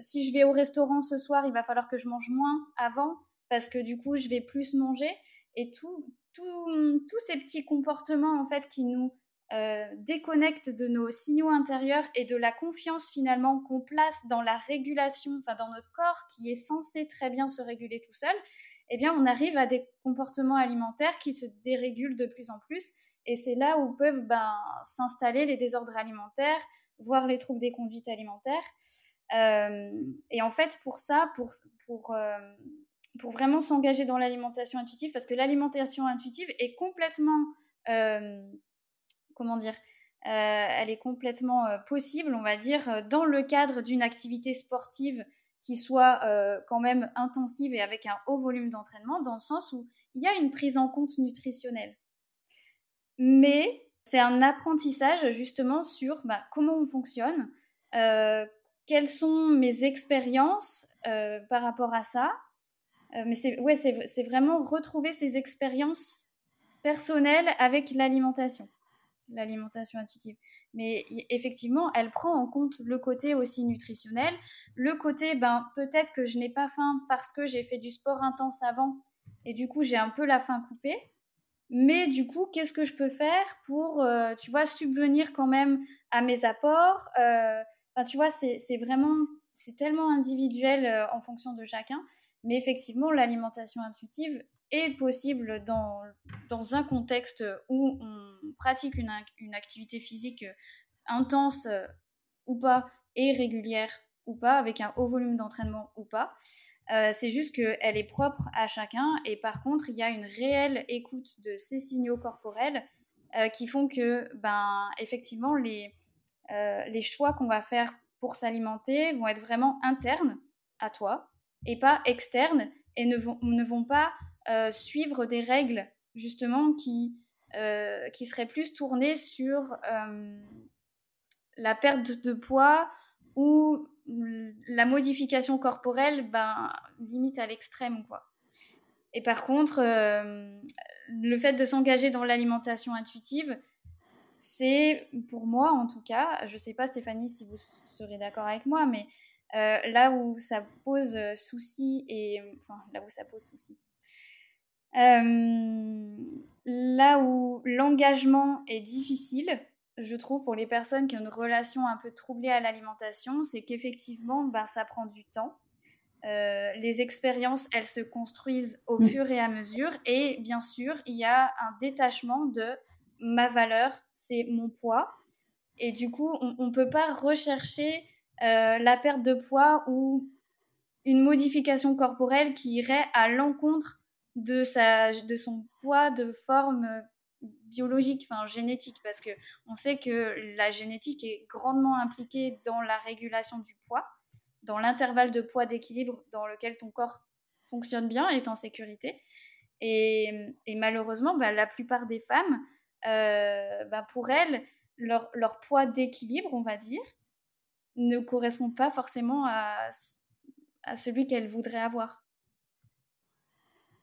si je vais au restaurant ce soir, il va falloir que je mange moins avant parce que du coup je vais plus manger. Et tout, tout, tous ces petits comportements en fait qui nous euh, déconnecte de nos signaux intérieurs et de la confiance finalement qu'on place dans la régulation, enfin dans notre corps qui est censé très bien se réguler tout seul, eh bien, on arrive à des comportements alimentaires qui se dérégulent de plus en plus. Et c'est là où peuvent ben, s'installer les désordres alimentaires, voire les troubles des conduites alimentaires. Euh, et en fait, pour ça, pour, pour, euh, pour vraiment s'engager dans l'alimentation intuitive, parce que l'alimentation intuitive est complètement, comment dire, elle est complètement possible, on va dire, dans le cadre d'une activité sportive qui soit quand même intensive et avec un haut volume d'entraînement, dans le sens où il y a une prise en compte nutritionnelle. Mais c'est un apprentissage justement sur bah, comment on fonctionne, euh, quelles sont mes expériences euh, par rapport à ça. Euh, mais c'est ouais, vraiment retrouver ces expériences personnelles avec l'alimentation, l'alimentation intuitive. Mais effectivement, elle prend en compte le côté aussi nutritionnel, le côté ben peut-être que je n'ai pas faim parce que j'ai fait du sport intense avant et du coup j'ai un peu la faim coupée. Mais du coup, qu'est-ce que je peux faire pour, euh, tu vois, subvenir quand même à mes apports euh, Tu vois, c'est vraiment, c'est tellement individuel euh, en fonction de chacun. Mais effectivement, l'alimentation intuitive est possible dans, dans un contexte où on pratique une, une activité physique intense ou pas et régulière ou pas, avec un haut volume d'entraînement ou pas. Euh, c'est juste qu'elle est propre à chacun et par contre, il y a une réelle écoute de ces signaux corporels euh, qui font que, ben, effectivement, les, euh, les choix qu'on va faire pour s'alimenter vont être vraiment internes à toi et pas externes et ne vont, ne vont pas suivre des règles justement qui, qui seraient plus tournées sur la perte de poids ou la modification corporelle, ben, limite à l'extrême, quoi. Et par contre, euh, le fait de s'engager dans l'alimentation intuitive, c'est, pour moi en tout cas, je sais pas Stéphanie si vous serez d'accord avec moi, mais euh, là où ça pose souci, et enfin là où ça pose souci, euh, là où l'engagement est difficile, je trouve, pour les personnes qui ont une relation un peu troublée à l'alimentation, c'est qu'effectivement, ben, ça prend du temps. Euh, les expériences, elles se construisent au mm. fur et à mesure. Et bien sûr, il y a un détachement de ma valeur, c'est mon poids. Et du coup, on ne peut pas rechercher euh, la perte de poids ou une modification corporelle qui irait à l'encontre de, de son poids de forme biologique, enfin génétique, parce que on sait que la génétique est grandement impliquée dans la régulation du poids, dans l'intervalle de poids d'équilibre dans lequel ton corps fonctionne bien, est en sécurité. Et, malheureusement, bah, la plupart des femmes, euh, bah, pour elles, leur, leur poids d'équilibre, on va dire, ne correspond pas forcément à, à celui qu'elles voudraient avoir.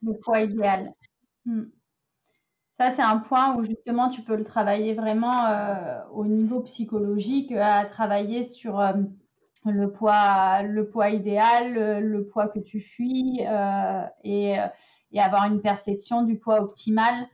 Le poids idéal. Hmm. Ça, c'est un point où justement tu peux le travailler vraiment euh, au niveau psychologique, à travailler sur euh, le, poids, le poids idéal, le, poids que tu fuis euh, et, et, avoir une perception du poids optimal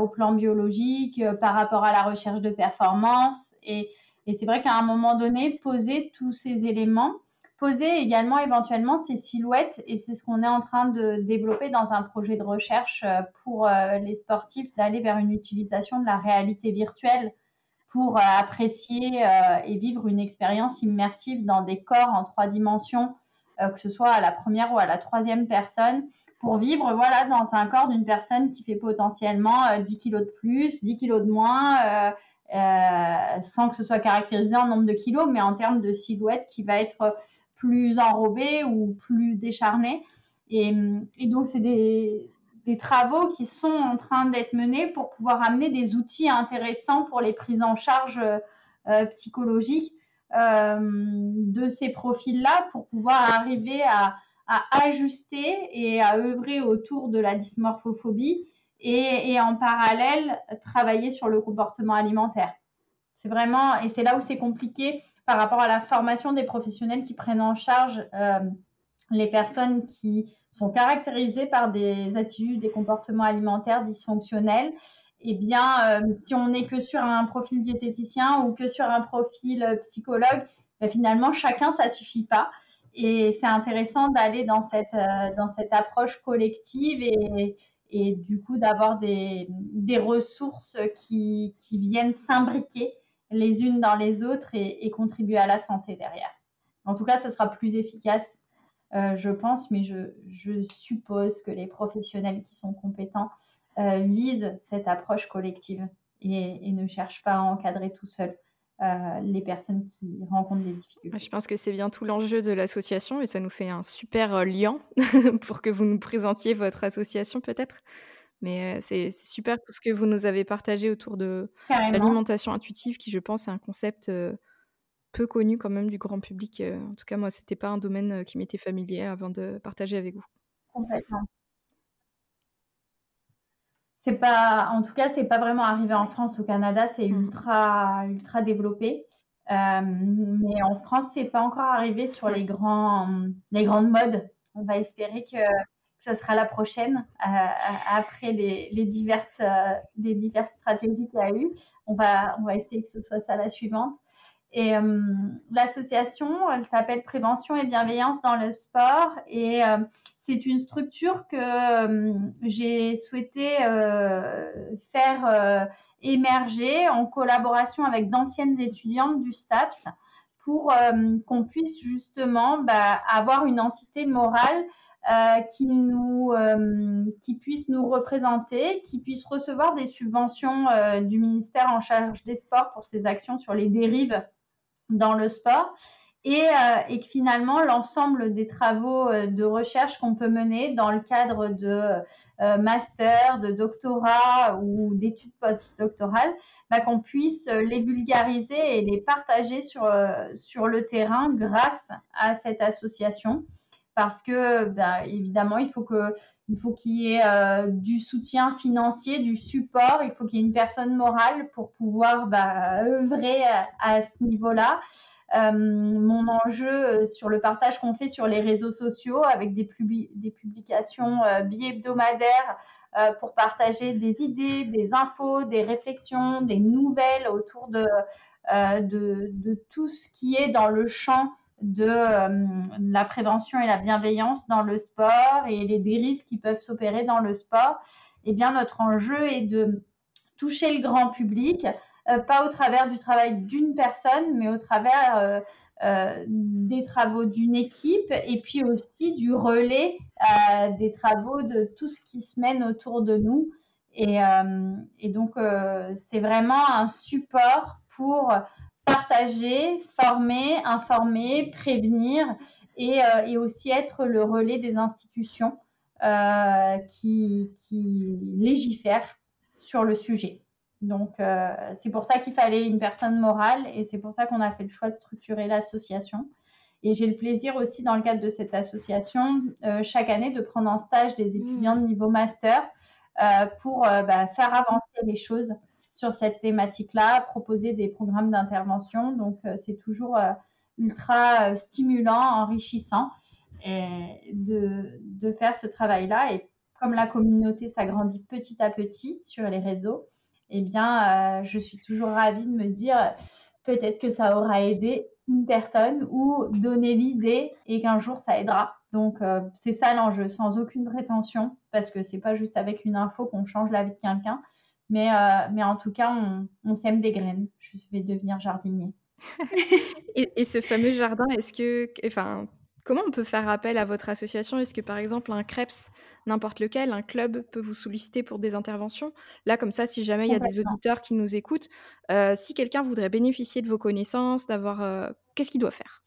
au plan biologique par rapport à la recherche de performance. Et, et c'est vrai qu'à un moment donné, poser tous ces éléments poser également éventuellement ces silhouettes et c'est ce qu'on est en train de développer dans un projet de recherche euh, pour euh, les sportifs d'aller vers une utilisation de la réalité virtuelle pour euh, apprécier et vivre une expérience immersive dans des corps en trois dimensions, que ce soit à la première ou à la troisième personne, pour vivre voilà dans un corps d'une personne qui fait potentiellement 10 kilos de plus, 10 kilos de moins. Sans que ce soit caractérisé en nombre de kilos, mais en termes de silhouette qui va être plus enrobé ou plus décharné. Et, donc, c'est des, travaux qui sont en train d'être menés pour pouvoir amener des outils intéressants pour les prises en charge euh, psychologiques euh, de ces profils-là pour pouvoir arriver à, ajuster et à œuvrer autour de la dysmorphophobie et, en parallèle travailler sur le comportement alimentaire. C'est vraiment, et c'est là où c'est compliqué par rapport à la formation des professionnels qui prennent en charge euh, les personnes qui sont caractérisées par des attitudes, des comportements alimentaires dysfonctionnels. Eh bien, euh, si on n'est que sur un profil diététicien ou que sur un profil psychologue, ben, finalement, chacun, ça suffit pas. Et c'est intéressant d'aller dans cette, dans cette approche collective et, et du coup d'avoir des, des, ressources qui, qui viennent s'imbriquer les unes dans les autres et, contribuer à la santé derrière. En tout cas, ça sera plus efficace, euh, je pense, mais je, je, suppose que les professionnels qui sont compétents euh, visent cette approche collective et, et, ne cherchent pas à encadrer tout seul. Euh, les personnes qui rencontrent des difficultés. Je pense que c'est bien tout l'enjeu de l'association et ça nous fait un super euh, lien <laughs> pour que vous nous présentiez votre association peut-être. Mais euh, c'est super tout ce que vous nous avez partagé autour de l'alimentation intuitive qui, je pense, est un concept peu connu quand même du grand public. en tout cas, moi, c'était pas un domaine qui m'était familier avant de partager avec vous. Complètement c'est pas, en tout cas, c'est pas vraiment arrivé en France. Au Canada, c'est mm. ultra, ultra développé. Euh, mais en France, c'est pas encore arrivé sur les grands, les grandes modes. On va espérer que, ça sera la prochaine euh, après les, les diverses, euh, les diverses stratégies qu'il y a eu. On va, on va essayer que ce soit ça la suivante. Et euh, l'association, elle s'appelle Prévention et Bienveillance dans le sport. Et euh, c'est une structure que euh, j'ai souhaité faire émerger en collaboration avec d'anciennes étudiantes du STAPS pour qu'on puisse justement bah, avoir une entité morale qui, nous, qui puisse nous représenter, qui puisse recevoir des subventions du ministère en charge des sports pour ses actions sur les dérives dans le sport. Et, euh, et que finalement, l'ensemble des travaux euh, de recherche qu'on peut mener dans le cadre de euh, master, de doctorat ou d'études postdoctorales, bah, qu'on puisse les vulgariser et les partager sur, sur le terrain grâce à cette association parce que bah, évidemment il faut faut qu'il y ait euh, du soutien financier, du support, il faut qu'il y ait une personne morale pour pouvoir bah, œuvrer à, ce niveau-là. Euh, mon enjeu euh, sur le partage qu'on fait sur les réseaux sociaux avec des, des publications bi-hebdomadaires pour partager des idées, des infos, des réflexions, des nouvelles autour de, de, tout ce qui est dans le champ de euh, la prévention et la bienveillance dans le sport et les dérives qui peuvent s'opérer dans le sport, eh bien notre enjeu est de toucher le grand public, euh, pas au travers du travail d'une personne, mais au travers euh, des travaux d'une équipe et puis aussi du relais des travaux de tout ce qui se mène autour de nous. Et donc, c'est vraiment un support pour partager, former, informer, prévenir et, euh, et, aussi être le relais des institutions euh, qui, qui, légifèrent sur le sujet. Donc, euh, c'est pour ça qu'il fallait une personne morale et c'est pour ça qu'on a fait le choix de structurer l'association. Et j'ai le plaisir aussi, dans le cadre de cette association, chaque année, de prendre en stage des étudiants de niveau master pour bah, faire avancer les choses sur cette thématique-là, proposer des programmes d'intervention. Donc, euh, c'est toujours euh, ultra euh, stimulant, enrichissant de, faire ce travail-là. Et comme la communauté s'agrandit petit à petit sur les réseaux, eh bien, je suis toujours ravie de me dire peut-être que ça aura aidé une personne ou donné l'idée et qu'un jour ça aidera. Donc, c'est ça l'enjeu, sans aucune prétention, parce que c'est pas juste avec une info qu'on change la vie de quelqu'un, mais, euh, mais en tout cas, on, on sème des graines. Je vais devenir jardinier. <laughs> et, et, ce fameux jardin, est-ce que, enfin, comment on peut faire appel à votre association? Est-ce que par exemple un CREPS, n'importe lequel, un club peut vous solliciter pour des interventions? Là, comme ça, si jamais il y a des auditeurs qui nous écoutent, euh, si quelqu'un voudrait bénéficier de vos connaissances, d'avoir, euh, qu'est-ce qu'il doit faire?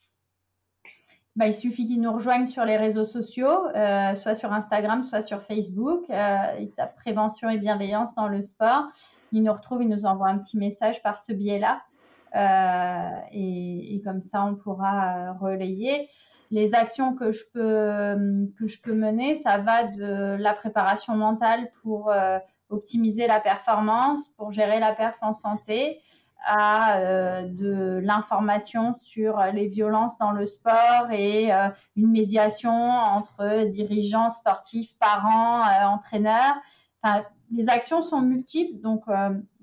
Bah, il suffit qu'ils nous rejoignent sur les réseaux sociaux, euh, soit sur Instagram, soit sur Facebook. Euh, ils tapent prévention et bienveillance dans le sport. Ils nous retrouvent, ils nous envoient un petit message par ce biais-là. Euh, et, et, comme ça, on pourra euh, relayer. Les actions que je peux, que je peux mener, ça va de la préparation mentale pour euh, optimiser la performance, pour gérer la perf en santé, à euh, de l'information sur les violences dans le sport et euh, une médiation entre dirigeants sportifs, parents, euh, entraîneurs. Enfin, les actions sont multiples, donc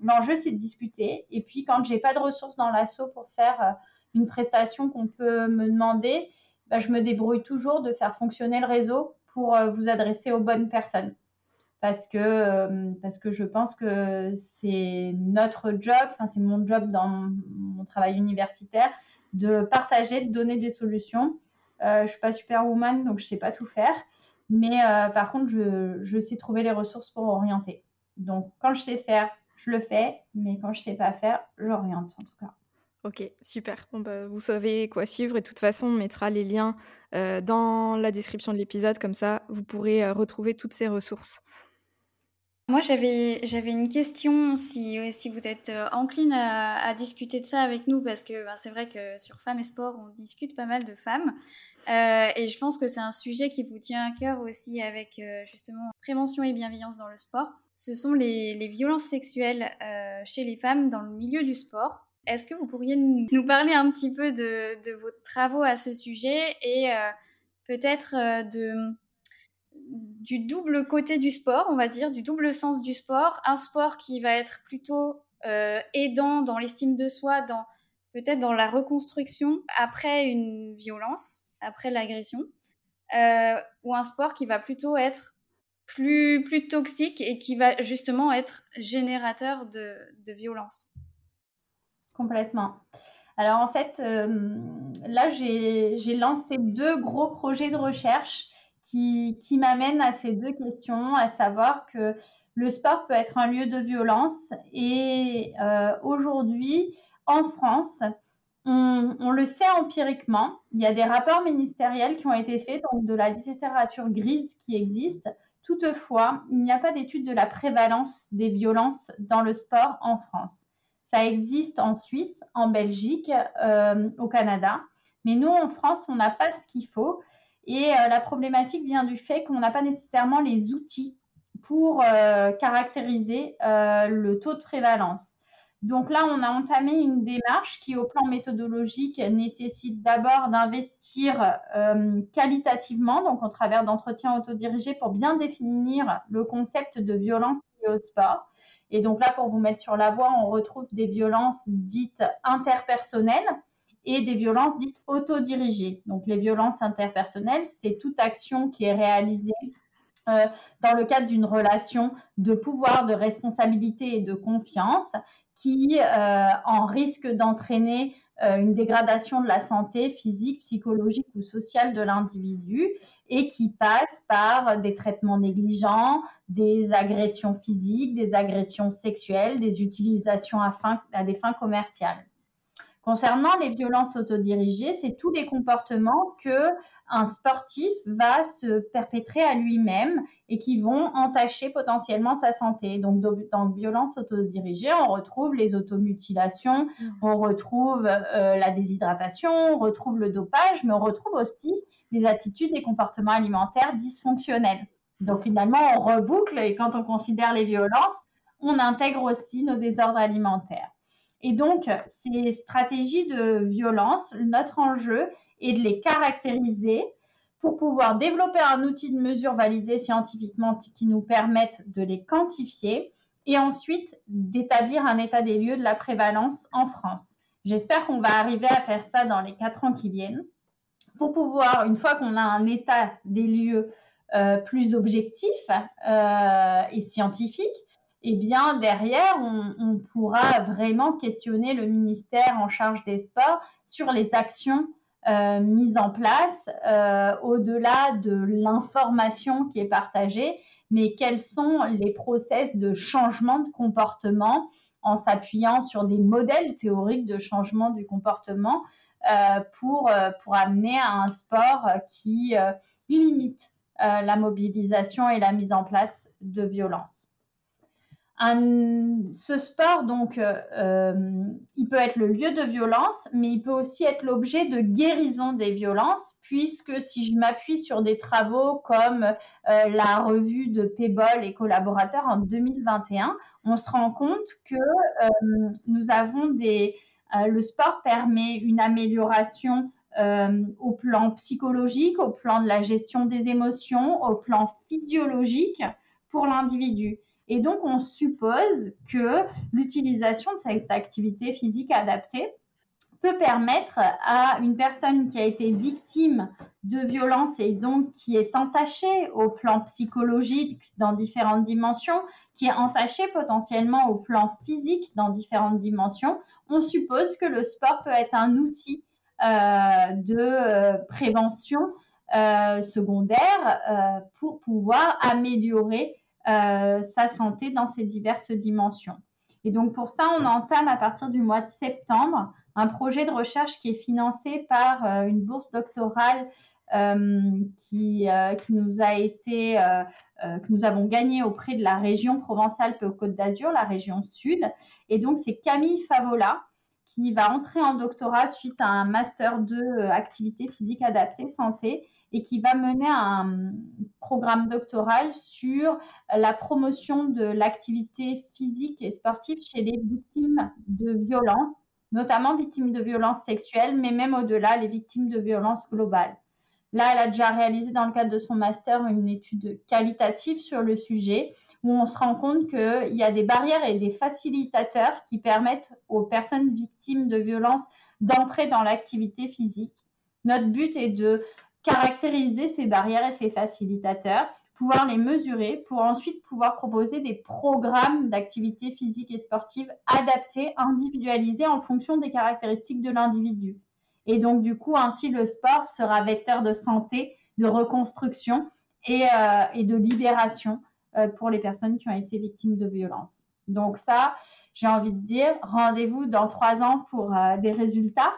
l'enjeu c'est de discuter. Et puis quand j'ai pas de ressources dans l'assaut pour faire une prestation qu'on peut me demander, bah, je me débrouille toujours de faire fonctionner le réseau pour vous adresser aux bonnes personnes parce que, euh, parce que je pense que c'est notre job, enfin c'est mon job dans mon, travail universitaire, de partager, de donner des solutions. Euh, je suis pas superwoman, donc je sais pas tout faire, mais euh, par contre, je, sais trouver les ressources pour orienter. Donc quand je sais faire, je le fais, mais quand je sais pas faire, j'oriente en tout cas. Ok, super. Bah, vous savez quoi suivre et de toute façon, on mettra les liens dans la description de l'épisode, comme ça, vous pourrez retrouver toutes ces ressources. Moi, j'avais, une question, si, si vous êtes euh, encline à, discuter de ça avec nous, parce que ben, c'est vrai que sur Femmes et Sport, on discute pas mal de femmes. Euh, et je pense que c'est un sujet qui vous tient à cœur aussi avec euh, justement prévention et bienveillance dans le sport. Ce sont les, les violences sexuelles chez les femmes dans le milieu du sport. Est-ce que vous pourriez nous parler un petit peu de, de vos travaux à ce sujet et peut-être de du double côté du sport, on va dire, du double sens du sport. Un sport qui va être plutôt euh, aidant dans l'estime de soi, dans peut-être dans la reconstruction après une violence, après l'agression, euh, ou un sport qui va plutôt être plus, plus toxique et qui va justement être générateur de, violence. Complètement. Alors en fait, euh, là, j'ai lancé deux gros projets de recherche qui, m'amène à ces deux questions, à savoir que le sport peut être un lieu de violence et euh, aujourd'hui, en France, on, on, le sait empiriquement, il y a des rapports ministériels qui ont été faits, donc de la littérature grise qui existe. Toutefois, il n'y a pas d'étude de la prévalence des violences dans le sport en France. Ça existe en Suisse, en Belgique, euh, au Canada, mais nous, en France, on n'a pas ce qu'il faut. Et euh, la problématique vient du fait qu'on n'a pas nécessairement les outils pour euh, caractériser euh, le taux de prévalence. Donc là, on a entamé une démarche qui, au plan méthodologique, nécessite d'abord d'investir qualitativement, donc au travers d'entretiens autodirigés, pour bien définir le concept de violence liée au sport. Et donc là, pour vous mettre sur la voie, on retrouve des violences dites interpersonnelles, et des violences dites autodirigées. Donc les violences interpersonnelles, c'est toute action qui est réalisée euh, dans le cadre d'une relation de pouvoir, de responsabilité et de confiance qui euh, en risque d'entraîner euh, une dégradation de la santé physique, psychologique ou sociale de l'individu et qui passe par des traitements négligents, des agressions physiques, des agressions sexuelles, des utilisations à, à des fins commerciales. Concernant les violences autodirigées, c'est tous les comportements que un sportif va se perpétrer à lui-même et qui vont entacher potentiellement sa santé. Donc dans violences autodirigées, on retrouve les automutilations, mmh. on retrouve euh, la déshydratation, on retrouve le dopage, mais on retrouve aussi les attitudes et comportements alimentaires dysfonctionnels. Donc finalement, on reboucle et quand on considère les violences, on intègre aussi nos désordres alimentaires. Et donc, ces stratégies de violence, notre enjeu est de les caractériser pour pouvoir développer un outil de mesure validé scientifiquement qui nous permette de les quantifier et ensuite d'établir un état des lieux de la prévalence en France. J'espère qu'on va arriver à faire ça dans les quatre ans qui viennent pour pouvoir, une fois qu'on a un état des lieux euh, plus objectif euh, et scientifique, eh bien derrière, on, pourra vraiment questionner le ministère en charge des sports sur les actions euh, mises en place euh, au-delà de l'information qui est partagée, mais quels sont les process de changement de comportement en s'appuyant sur des modèles théoriques de changement du comportement euh, pour, pour amener à un sport qui limite la mobilisation et la mise en place de violences ce sport, donc, euh, euh, il peut être le lieu de violence, mais il peut aussi être l'objet de guérison des violences, puisque si je m'appuie sur des travaux comme euh, la revue de Payball et collaborateurs en 2021, on se rend compte que nous avons des... le sport permet une amélioration au plan psychologique, au plan de la gestion des émotions, au plan physiologique pour l'individu. Et donc, on suppose que l'utilisation de cette activité physique adaptée peut permettre à une personne qui a été victime de violence et donc qui est entachée au plan psychologique dans différentes dimensions, qui est entachée potentiellement au plan physique dans différentes dimensions, on suppose que le sport peut être un outil euh, de euh, prévention euh, secondaire pour pouvoir améliorer sa santé dans ces diverses dimensions. Et donc pour ça, on entame à partir du mois de septembre un projet de recherche qui est financé par euh, une bourse doctorale euh, qui, euh, qui, nous a été, que nous avons gagné auprès de la région Provence-Alpes-Côte d'Azur, la région sud. Et donc, c'est Camille Favola qui va entrer en doctorat suite à un master de activité physique adaptée santé et qui va mener un programme doctoral sur la promotion de l'activité physique et sportive chez les victimes de violences notamment victimes de violences sexuelles, mais même au-delà, les victimes de violences globales. Là, elle a déjà réalisé dans le cadre de son master une étude qualitative sur le sujet où on se rend compte qu'il y a des barrières et des facilitateurs qui permettent aux personnes victimes de violences d'entrer dans l'activité physique. Notre but est de caractériser ces barrières et ces facilitateurs pouvoir les mesurer pour ensuite pouvoir proposer des programmes d'activité physique et sportive adaptés, individualisés en fonction des caractéristiques de l'individu. Et donc, du coup, ainsi, le sport sera vecteur de santé, de reconstruction et, euh, de libération euh, pour les personnes qui ont été victimes de violences. Donc ça, j'ai envie de dire, rendez-vous dans trois ans pour euh, des résultats.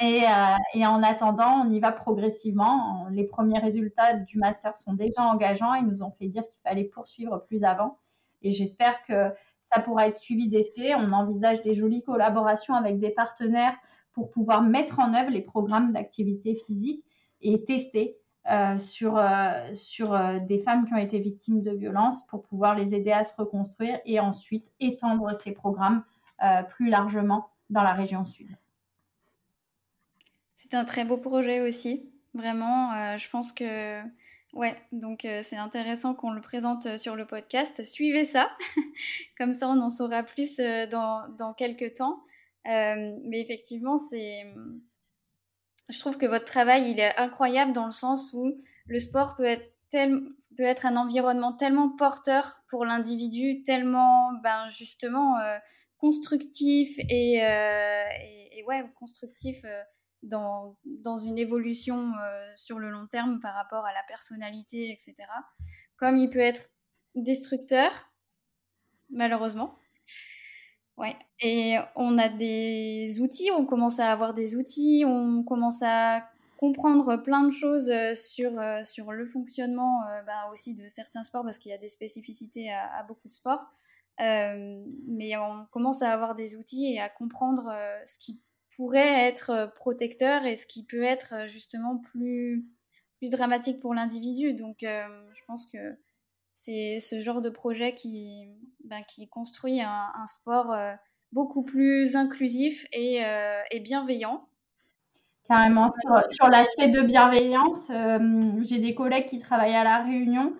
Et, euh, et, en attendant, on y va progressivement. Les premiers résultats du master sont déjà engageants. Ils nous ont fait dire qu'il fallait poursuivre plus avant. Et j'espère que ça pourra être suivi d'effet. On envisage des jolies collaborations avec des partenaires pour pouvoir mettre en œuvre les programmes d'activité physique et tester euh, sur, euh, des femmes qui ont été victimes de violences pour pouvoir les aider à se reconstruire et ensuite étendre ces programmes plus largement dans la région sud. C'est un très beau projet aussi. Vraiment, euh, je pense que ouais, donc euh, c'est intéressant qu'on le présente euh, sur le podcast. Suivez ça, <laughs> comme ça on en saura plus dans, dans quelques temps. mais effectivement, c'est, je trouve que votre travail il est incroyable dans le sens où le sport peut être peut être un environnement tellement porteur pour l'individu, tellement ben justement constructif et, et, et, ouais constructif dans, une évolution euh, sur le long terme par rapport à la personnalité, etc. Comme il peut être destructeur, malheureusement. Ouais. Et on a des outils, on commence à avoir des outils, on commence à comprendre plein de choses euh, sur, euh, sur le fonctionnement bah, aussi de certains sports parce qu'il y a des spécificités à, beaucoup de sports. mais on commence à avoir des outils et à comprendre ce qui pourrait être euh, protecteur et ce qui peut être euh, justement plus, plus dramatique pour l'individu. Donc euh, je pense que c'est ce genre de projet qui, ben, qui construit un, sport beaucoup plus inclusif et, et bienveillant. Carrément, sur, sur l'aspect de bienveillance, j'ai des collègues qui travaillent à La Réunion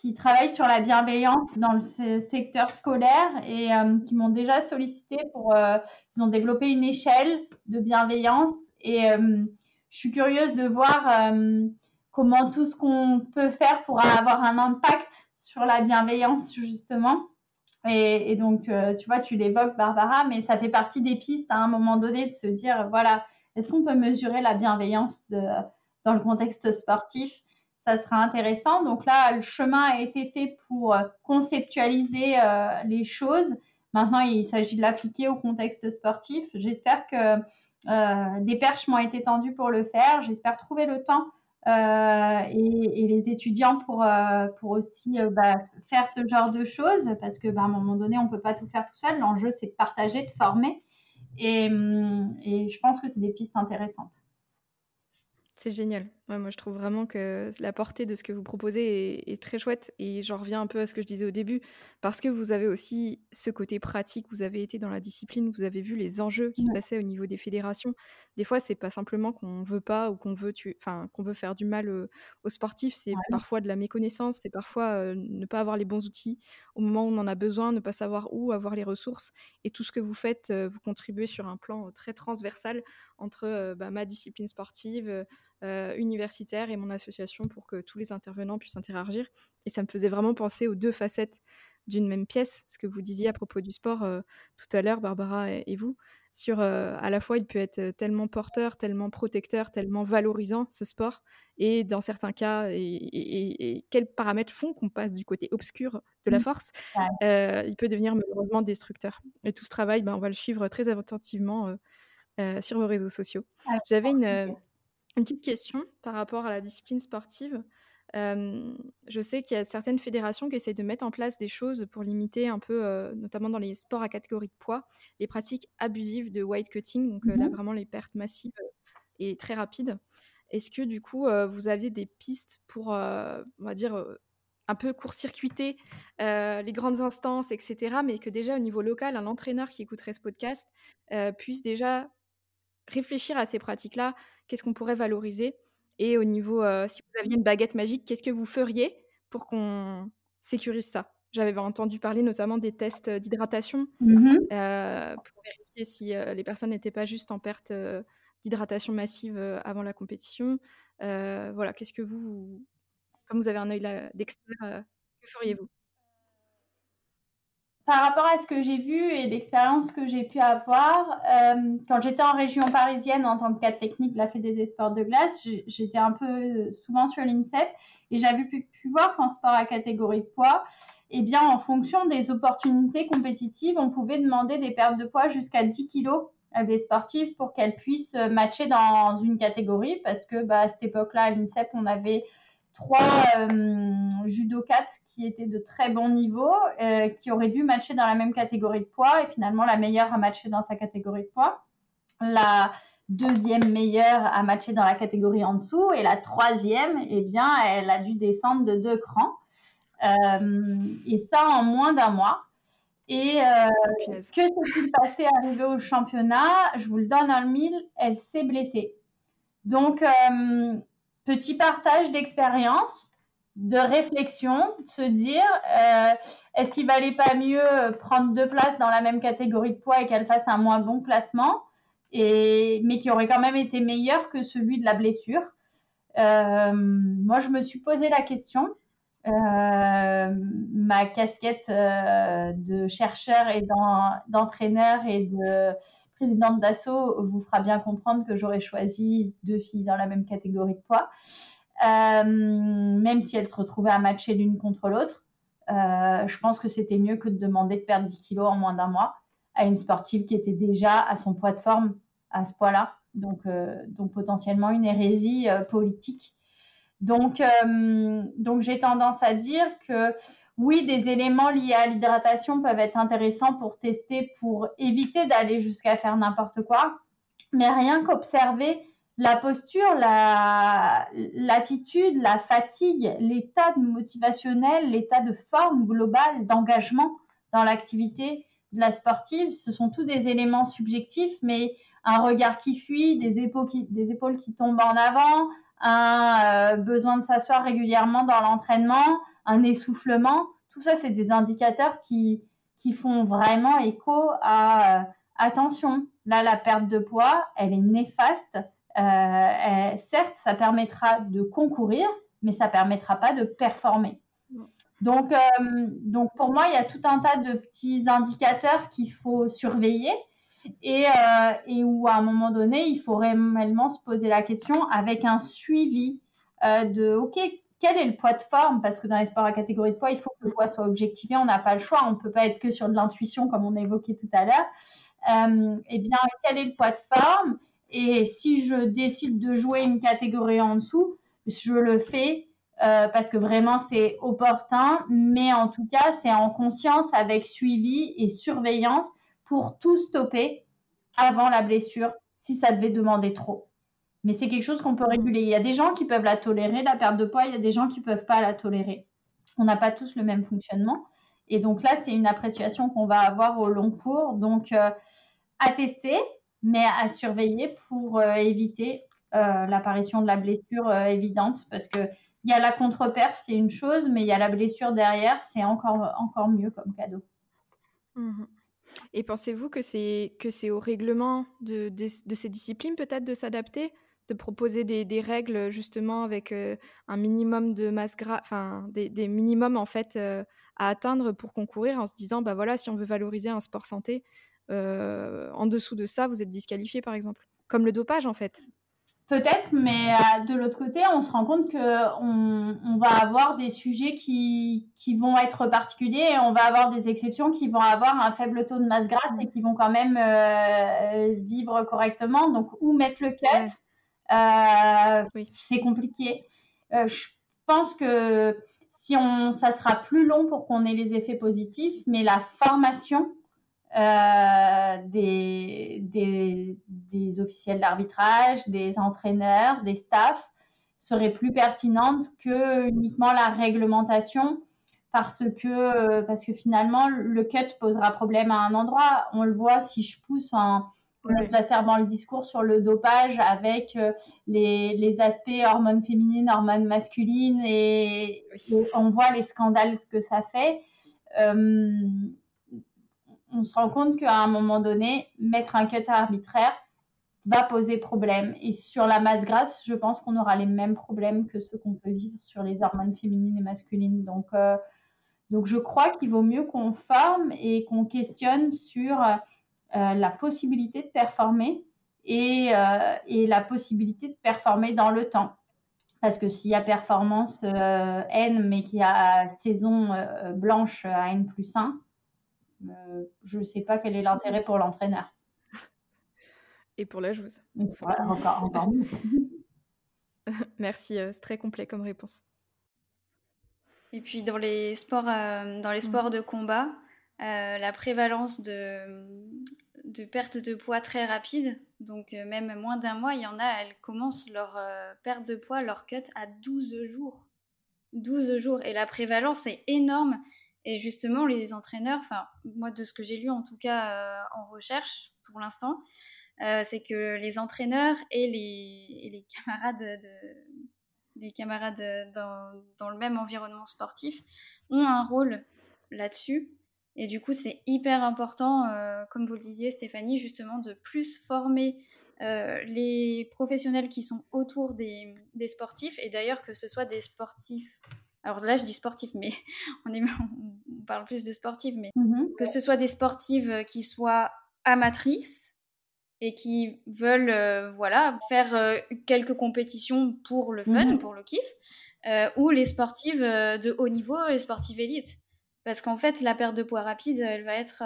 qui travaillent sur la bienveillance dans le secteur scolaire et euh, qui m'ont déjà sollicité pour. Euh, ils ont développé une échelle de bienveillance et euh, je suis curieuse de voir comment tout ce qu'on peut faire pour avoir un impact sur la bienveillance, justement. Et, et donc, tu vois, tu l'évoques, Barbara, mais ça fait partie des pistes à un moment donné de se dire voilà, est-ce qu'on peut mesurer la bienveillance de, dans le contexte sportif? Ça sera intéressant. Donc là, le chemin a été fait pour euh, conceptualiser euh, les choses. Maintenant, il s'agit de l'appliquer au contexte sportif. J'espère que euh, des perches m'ont été tendues pour le faire. J'espère trouver le temps et, les étudiants pour, pour aussi bah, faire ce genre de choses parce que bah, à un moment donné, on ne peut pas tout faire tout seul. L'enjeu, c'est de partager, de former. Et, hum, et je pense que c'est des pistes intéressantes. C'est génial. Ouais, moi, je trouve vraiment que la portée de ce que vous proposez est, est très chouette. Et j'en reviens un peu à ce que je disais au début, parce que vous avez aussi ce côté pratique, vous avez été dans la discipline, vous avez vu les enjeux qui se passaient au niveau des fédérations. Des fois, c'est pas simplement qu'on veut pas ou qu'on veut tuer, enfin, qu'on veut faire du mal euh, aux sportifs, c'est parfois de la méconnaissance, c'est parfois euh, ne pas avoir les bons outils au moment où on en a besoin, ne pas savoir où, avoir les ressources. Et tout ce que vous faites, euh, vous contribuez sur un plan très transversal entre bah, ma discipline sportive, euh, universitaire et mon association pour que tous les intervenants puissent interagir. Et ça me faisait vraiment penser aux deux facettes d'une même pièce, ce que vous disiez à propos du sport euh, tout à l'heure, Barbara et, vous, sur euh, à la fois il peut être tellement porteur, tellement protecteur, tellement valorisant ce sport, et dans certains cas, et, quels paramètres font qu'on passe du côté obscur de la mmh. force, il peut devenir malheureusement destructeur. Et tout ce travail, ben, on va le suivre très attentivement sur vos réseaux sociaux. J'avais une, une petite question par rapport à la discipline sportive. je sais qu'il y a certaines fédérations qui essaient de mettre en place des choses pour limiter un peu, notamment dans les sports à catégorie de poids, les pratiques abusives de weight cutting, donc là mmh vraiment les pertes massives et très rapides. Est-ce que du coup vous aviez des pistes pour, on va dire, un peu court-circuiter les grandes instances, etc., mais que déjà au niveau local, un entraîneur qui écouterait ce podcast puisse déjà réfléchir à ces pratiques-là, qu'est-ce qu'on pourrait valoriser Et au niveau, euh, si vous aviez une baguette magique, qu'est-ce que vous feriez pour qu'on sécurise ça? J'avais entendu parler notamment des tests d'hydratation mmh euh, pour vérifier si euh, les personnes n'étaient pas juste en perte d'hydratation massive avant la compétition. voilà, qu'est-ce que vous, comme vous avez un œil d'expert, que feriez-vous? Par rapport à ce que j'ai vu et l'expérience que j'ai pu avoir, euh, quand j'étais en région parisienne en tant que cadre technique de la Fédé des sports de glace, j'étais un peu souvent sur l'INSEP et j'avais pu, voir qu'en sport à catégorie de poids, eh bien, en fonction des opportunités compétitives, on pouvait demander des pertes de poids jusqu'à 10 kilos à des sportifs pour qu'elles puissent matcher dans une catégorie parce que bah, à cette époque-là, à l'INSEP, on avait trois euh, judokates qui étaient de très bon niveau, euh, qui auraient dû matcher dans la même catégorie de poids. Et finalement, la meilleure a matché dans sa catégorie de poids. La deuxième meilleure a matché dans la catégorie en dessous. Et la troisième, eh bien, elle a dû descendre de deux crans. Euh, et ça en moins d'un mois. Et oh, que s'est-il passé arrivé au championnat? Je vous le donne en le mille, elle s'est blessée. Donc, petit partage d'expérience, de réflexion, se dire euh, est-ce qu'il valait pas mieux prendre deux places dans la même catégorie de poids et qu'elle fasse un moins bon classement, mais qui aurait quand même été meilleur que celui de la blessure? Euh, Moi, je me suis posé la question. Euh, ma casquette de chercheur et d'entraîneur et de présidente d'assaut vous fera bien comprendre que j'aurais choisi deux filles dans la même catégorie de poids, euh, même si elles se retrouvaient à matcher l'une contre l'autre. Euh, je pense que c'était mieux que de demander de perdre 10 kilos en moins d'un mois à une sportive qui était déjà à son poids de forme à ce poids-là. Donc, euh, donc potentiellement une hérésie politique. Donc, donc j'ai tendance à dire que oui, des éléments liés à l'hydratation peuvent être intéressants pour tester, pour éviter d'aller jusqu'à faire n'importe quoi. Mais rien qu'observer la posture, l'attitude, la, fatigue, l'état motivationnel, l'état de forme globale, d'engagement dans l'activité de la sportive, ce sont tous des éléments subjectifs, mais un regard qui fuit, des épaules qui, des épaules qui tombent en avant, un euh, besoin de s'asseoir régulièrement dans l'entraînement, un essoufflement. Tout ça, c'est des indicateurs qui, qui font vraiment écho à euh, attention. Là, la perte de poids, elle est néfaste. Euh, certes, ça permettra de concourir, mais ça permettra pas de performer. Donc, euh, donc pour moi, il y a tout un tas de petits indicateurs qu'il faut surveiller et, et, où à un moment donné, il faut réellement se poser la question avec un suivi de OK, quel est le poids de forme? Parce que dans les sports à catégorie de poids, il faut que le poids soit objectivé. On n'a pas le choix. On ne peut pas être que sur de l'intuition, comme on a évoqué tout à l'heure. Euh, eh bien, quel est le poids de forme? Et si je décide de jouer une catégorie en dessous, je le fais euh, parce que vraiment c'est opportun. Mais en tout cas, c'est en conscience, avec suivi et surveillance pour tout stopper avant la blessure si ça devait demander trop. Mais c'est quelque chose qu'on peut réguler. Il y a des gens qui peuvent la tolérer, la perte de poids, il y a des gens qui ne peuvent pas la tolérer. On n'a pas tous le même fonctionnement. Et donc là, c'est une appréciation qu'on va avoir au long cours. Donc, euh, à tester, mais à surveiller pour euh, éviter euh, l'apparition de la blessure évidente. Parce que il y a la contre-perf, c'est une chose, mais il y a la blessure derrière, c'est encore, encore mieux comme cadeau. Mmh Et pensez-vous que c'est que c'est au règlement de, de, ces disciplines peut-être de s'adapter, de proposer des, des, règles justement avec un minimum de masse gras, enfin des, des, minimums en fait à atteindre pour concourir en se disant bah voilà si on veut valoriser un sport santé, en dessous de ça vous êtes disqualifié par exemple, comme le dopage en fait. Peut-être, mais euh, de l'autre côté, on se rend compte qu'on on va avoir des sujets qui, qui, vont être particuliers et on va avoir des exceptions qui vont avoir un faible taux de masse grasse et qui vont quand même euh, vivre correctement. Donc, où mettre le cut euh, C'est compliqué. je pense que si on, ça sera plus long pour qu'on ait les effets positifs, mais la formation euh, des, des, officiels d'arbitrage, des entraîneurs, des staffs serait plus pertinente que uniquement la réglementation parce que, parce que finalement, le cut posera problème à un endroit. On le voit si je pousse en, exacerbant le discours sur le dopage avec euh, les, les, aspects hormones féminines, hormones masculines et, on voit les scandales que ça fait. Euh, on se rend compte qu'à un moment donné, mettre un cut arbitraire va poser problème. Et sur la masse grasse, je pense qu'on aura les mêmes problèmes que ceux qu'on peut vivre sur les hormones féminines et masculines. Donc, euh, donc je crois qu'il vaut mieux qu'on forme et qu'on questionne sur euh, la possibilité de performer et, euh, et, la possibilité de performer dans le temps. Parce que s'il y a performance N, mais qu'il y a saison blanche à N plus 1, euh, je ne sais pas quel est l'intérêt pour l'entraîneur. Et pour la joueuse. encore, encore mieux. <laughs> Merci, euh, c'est très complet comme réponse. Et puis dans les sports, euh, dans les mm. sports de combat, la prévalence de, de perte de poids très rapide, donc même moins d'un mois, il y en a, elles commencent leur perte de poids, leur cut à 12 jours. 12 jours. Et la prévalence est énorme. Et justement, les entraîneurs, enfin, moi, de ce que j'ai lu en tout cas euh, en recherche pour l'instant, euh, c'est que les entraîneurs et les, les camarades, de, les camarades dans, le même environnement sportif ont un rôle là-dessus. Et du coup, c'est hyper important, euh, comme vous le disiez, Stéphanie, justement, de plus former les professionnels qui sont autour des, des sportifs, et d'ailleurs que ce soit des sportifs alors là je dis sportif, mais <laughs> on, est, on parle plus de sportifs, mais mhm. que ce soit des sportives euh, qui soient amatrices et qui veulent euh, voilà faire euh, quelques compétitions pour le fun, mhm. pour le kiff, ou les sportives de haut niveau, les sportives élites. Parce qu'en fait, la perte de poids rapide, elle va être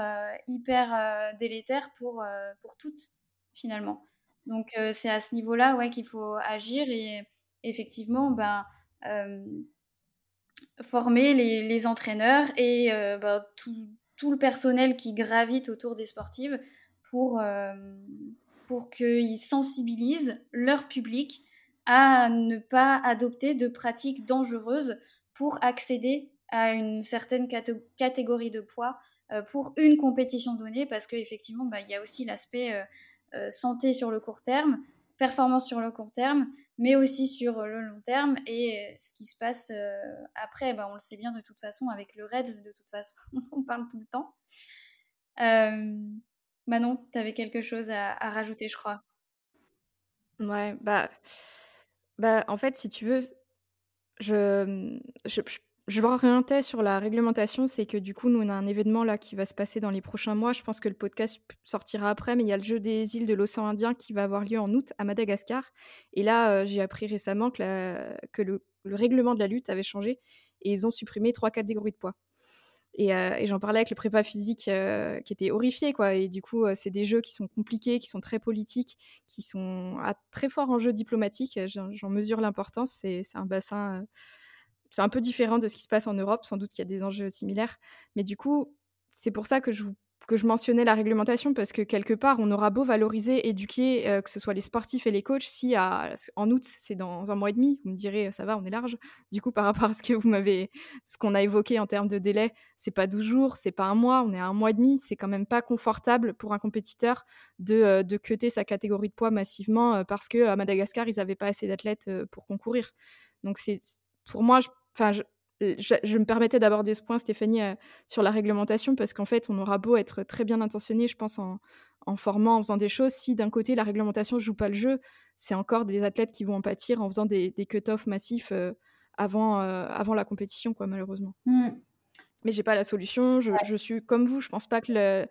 hyper délétère pour, pour toutes, finalement. Donc, c'est à ce niveau-là ouais, qu'il faut agir. Et effectivement, ben, former les, entraîneurs et euh, bah, tout, le personnel qui gravite autour des sportives pour, euh, pour qu'ils sensibilisent leur public à ne pas adopter de pratiques dangereuses pour accéder à une certaine catégorie de poids euh, pour une compétition donnée parce qu'effectivement, bah, il y a aussi l'aspect santé sur le court terme, performance sur le court terme, mais aussi sur euh, le long terme. Et euh, ce qui se passe euh, après, bah, on le sait bien de toute façon, avec le RED, de toute façon, <laughs> on parle tout le temps. Manon, tu avais quelque chose à, rajouter, je crois. Ouais, bah, bah, en fait, si tu veux, je m'orientais sur la réglementation, c'est que du coup, nous, on a un événement là qui va se passer dans les prochains mois. Je pense que le podcast sortira après, mais il y a le jeu des îles de l'océan Indien qui va avoir lieu en août à Madagascar. Et là, euh, j'ai appris récemment que, le, règlement de la lutte avait changé et ils ont supprimé trois catégories de poids. Et, euh, j'en parlais avec le prépa physique euh, qui était horrifié, quoi. Et du coup, c'est des jeux qui sont compliqués, qui sont très politiques, qui sont à très fort enjeu diplomatique. J'en mesure l'importance. C'est un bassin c'est un peu différent de ce qui se passe en Europe. Sans doute qu'il y a des enjeux similaires. Mais du coup, c'est pour ça que je, que je mentionnais la réglementation parce que quelque part, on aura beau valoriser, éduquer, euh, que ce soit les sportifs et les coachs, si à, en août, c'est dans un mois et demi, vous me direz, ça va, on est large. Du coup, par rapport à ce que vous m'avez, ce qu'on a évoqué en termes de délai, c'est pas 12 jours, c'est pas un mois, on est à un mois et demi. C'est quand même pas confortable pour un compétiteur de, euh, de cuter sa catégorie de poids massivement euh, parce que à Madagascar, ils n'avaient pas assez d'athlètes pour concourir. Donc, c'est pour moi, enfin, je, je, me permettais d'aborder ce point, Stéphanie, euh, sur la réglementation, parce qu'en fait, on aura beau être très bien intentionné, je pense, en, formant, en faisant des choses. Si d'un côté, la réglementation ne joue pas le jeu, c'est encore des athlètes qui vont en pâtir en faisant des, cut-offs massifs euh, avant, euh, avant la compétition, quoi, malheureusement. Mmh mais j'ai pas la solution. Je, suis comme vous, je pense pas que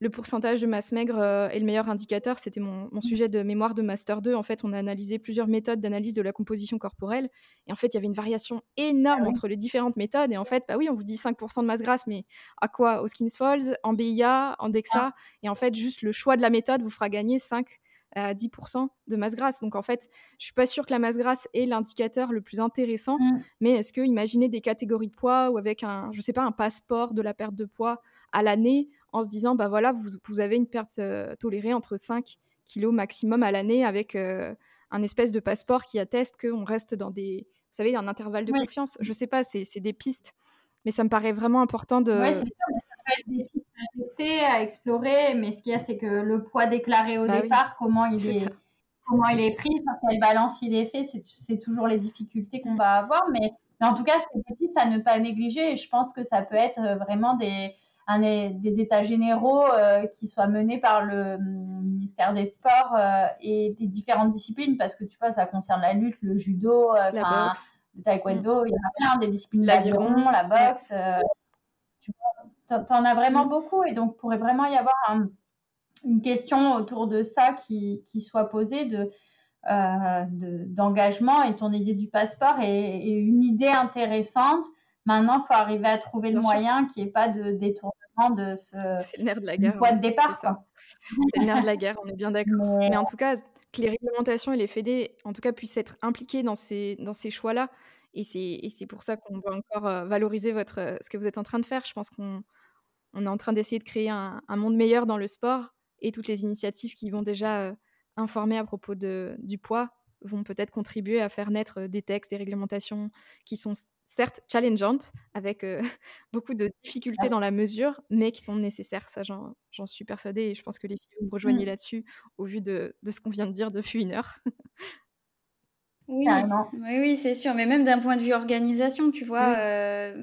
le, pourcentage de masse maigre euh, est le meilleur indicateur. C'était mon, mmh. sujet de mémoire de Master 2. En fait, on a analysé plusieurs méthodes d'analyse de la composition corporelle. Et en fait, il y avait une variation énorme ah entre les différentes méthodes. Et en fait, bah oui, on vous dit 5% de masse grasse, mais à quoi? Au Skin Falls, en BIA, en DEXA. Ah. Et en fait, juste le choix de la méthode vous fera gagner 5 à 10% de masse grasse. Donc en fait, je suis pas sûre que la masse grasse est l'indicateur le plus intéressant, mmh. mais est-ce que imaginez des catégories de poids ou avec un, je sais pas, un passeport de la perte de poids à l'année en se disant, bah voilà, vous, vous avez une perte euh, tolérée entre 5 kilos maximum à l'année avec euh, un espèce de passeport qui atteste qu'on reste dans des, vous savez, un intervalle de confiance. Je sais pas, c'est des pistes, mais ça me paraît vraiment important de pistes à tester, à explorer, mais ce qu'il y a, c'est que le poids déclaré au bah départ, comment il est, comment il est pris, sur quelle balance il est fait, c'est toujours les difficultés qu'on mm. va avoir, mais, mais, en tout cas, c'est des pistes à ne pas négliger, et je pense que ça peut être euh, vraiment des, un, des états généraux euh, qui soient menés par le mm, ministère des Sports euh, et des différentes disciplines, parce que tu vois, ça concerne la lutte, le judo, la boxe. le taekwondo, il y en a plein, des disciplines, l'aviron, la boxe. tu vois, en as vraiment beaucoup et donc pourrait vraiment y avoir une question autour de ça qui, qui soit posée de euh, d'engagement et ton idée du passeport est, une idée intéressante. Maintenant, il faut arriver à trouver le moyen qui n'y ait pas de détournement de ce le nerf de la guerre, point de départ. C'est le nerf de la guerre, on est bien d'accord. Mais... en tout cas, que les réglementations et les fédés, en tout cas, puissent être impliqués dans ces, dans ces choix-là et c'est pour ça qu'on va encore valoriser votre, ce que vous êtes en train de faire. Je pense qu'on on est en train d'essayer de créer un, monde meilleur dans le sport et toutes les initiatives qui vont déjà informer à propos de, du poids vont peut-être contribuer à faire naître des textes, des réglementations qui sont certes challengeantes, avec <laughs> beaucoup de difficultés dans la mesure, mais qui sont nécessaires. Ça, j'en suis persuadée et je pense que les filles vous me rejoignez mmh. là-dessus au vu de, de ce qu'on vient de dire depuis une heure. <laughs> Oui, oui, oui, c'est sûr. Mais même d'un point de vue organisation, tu vois, euh,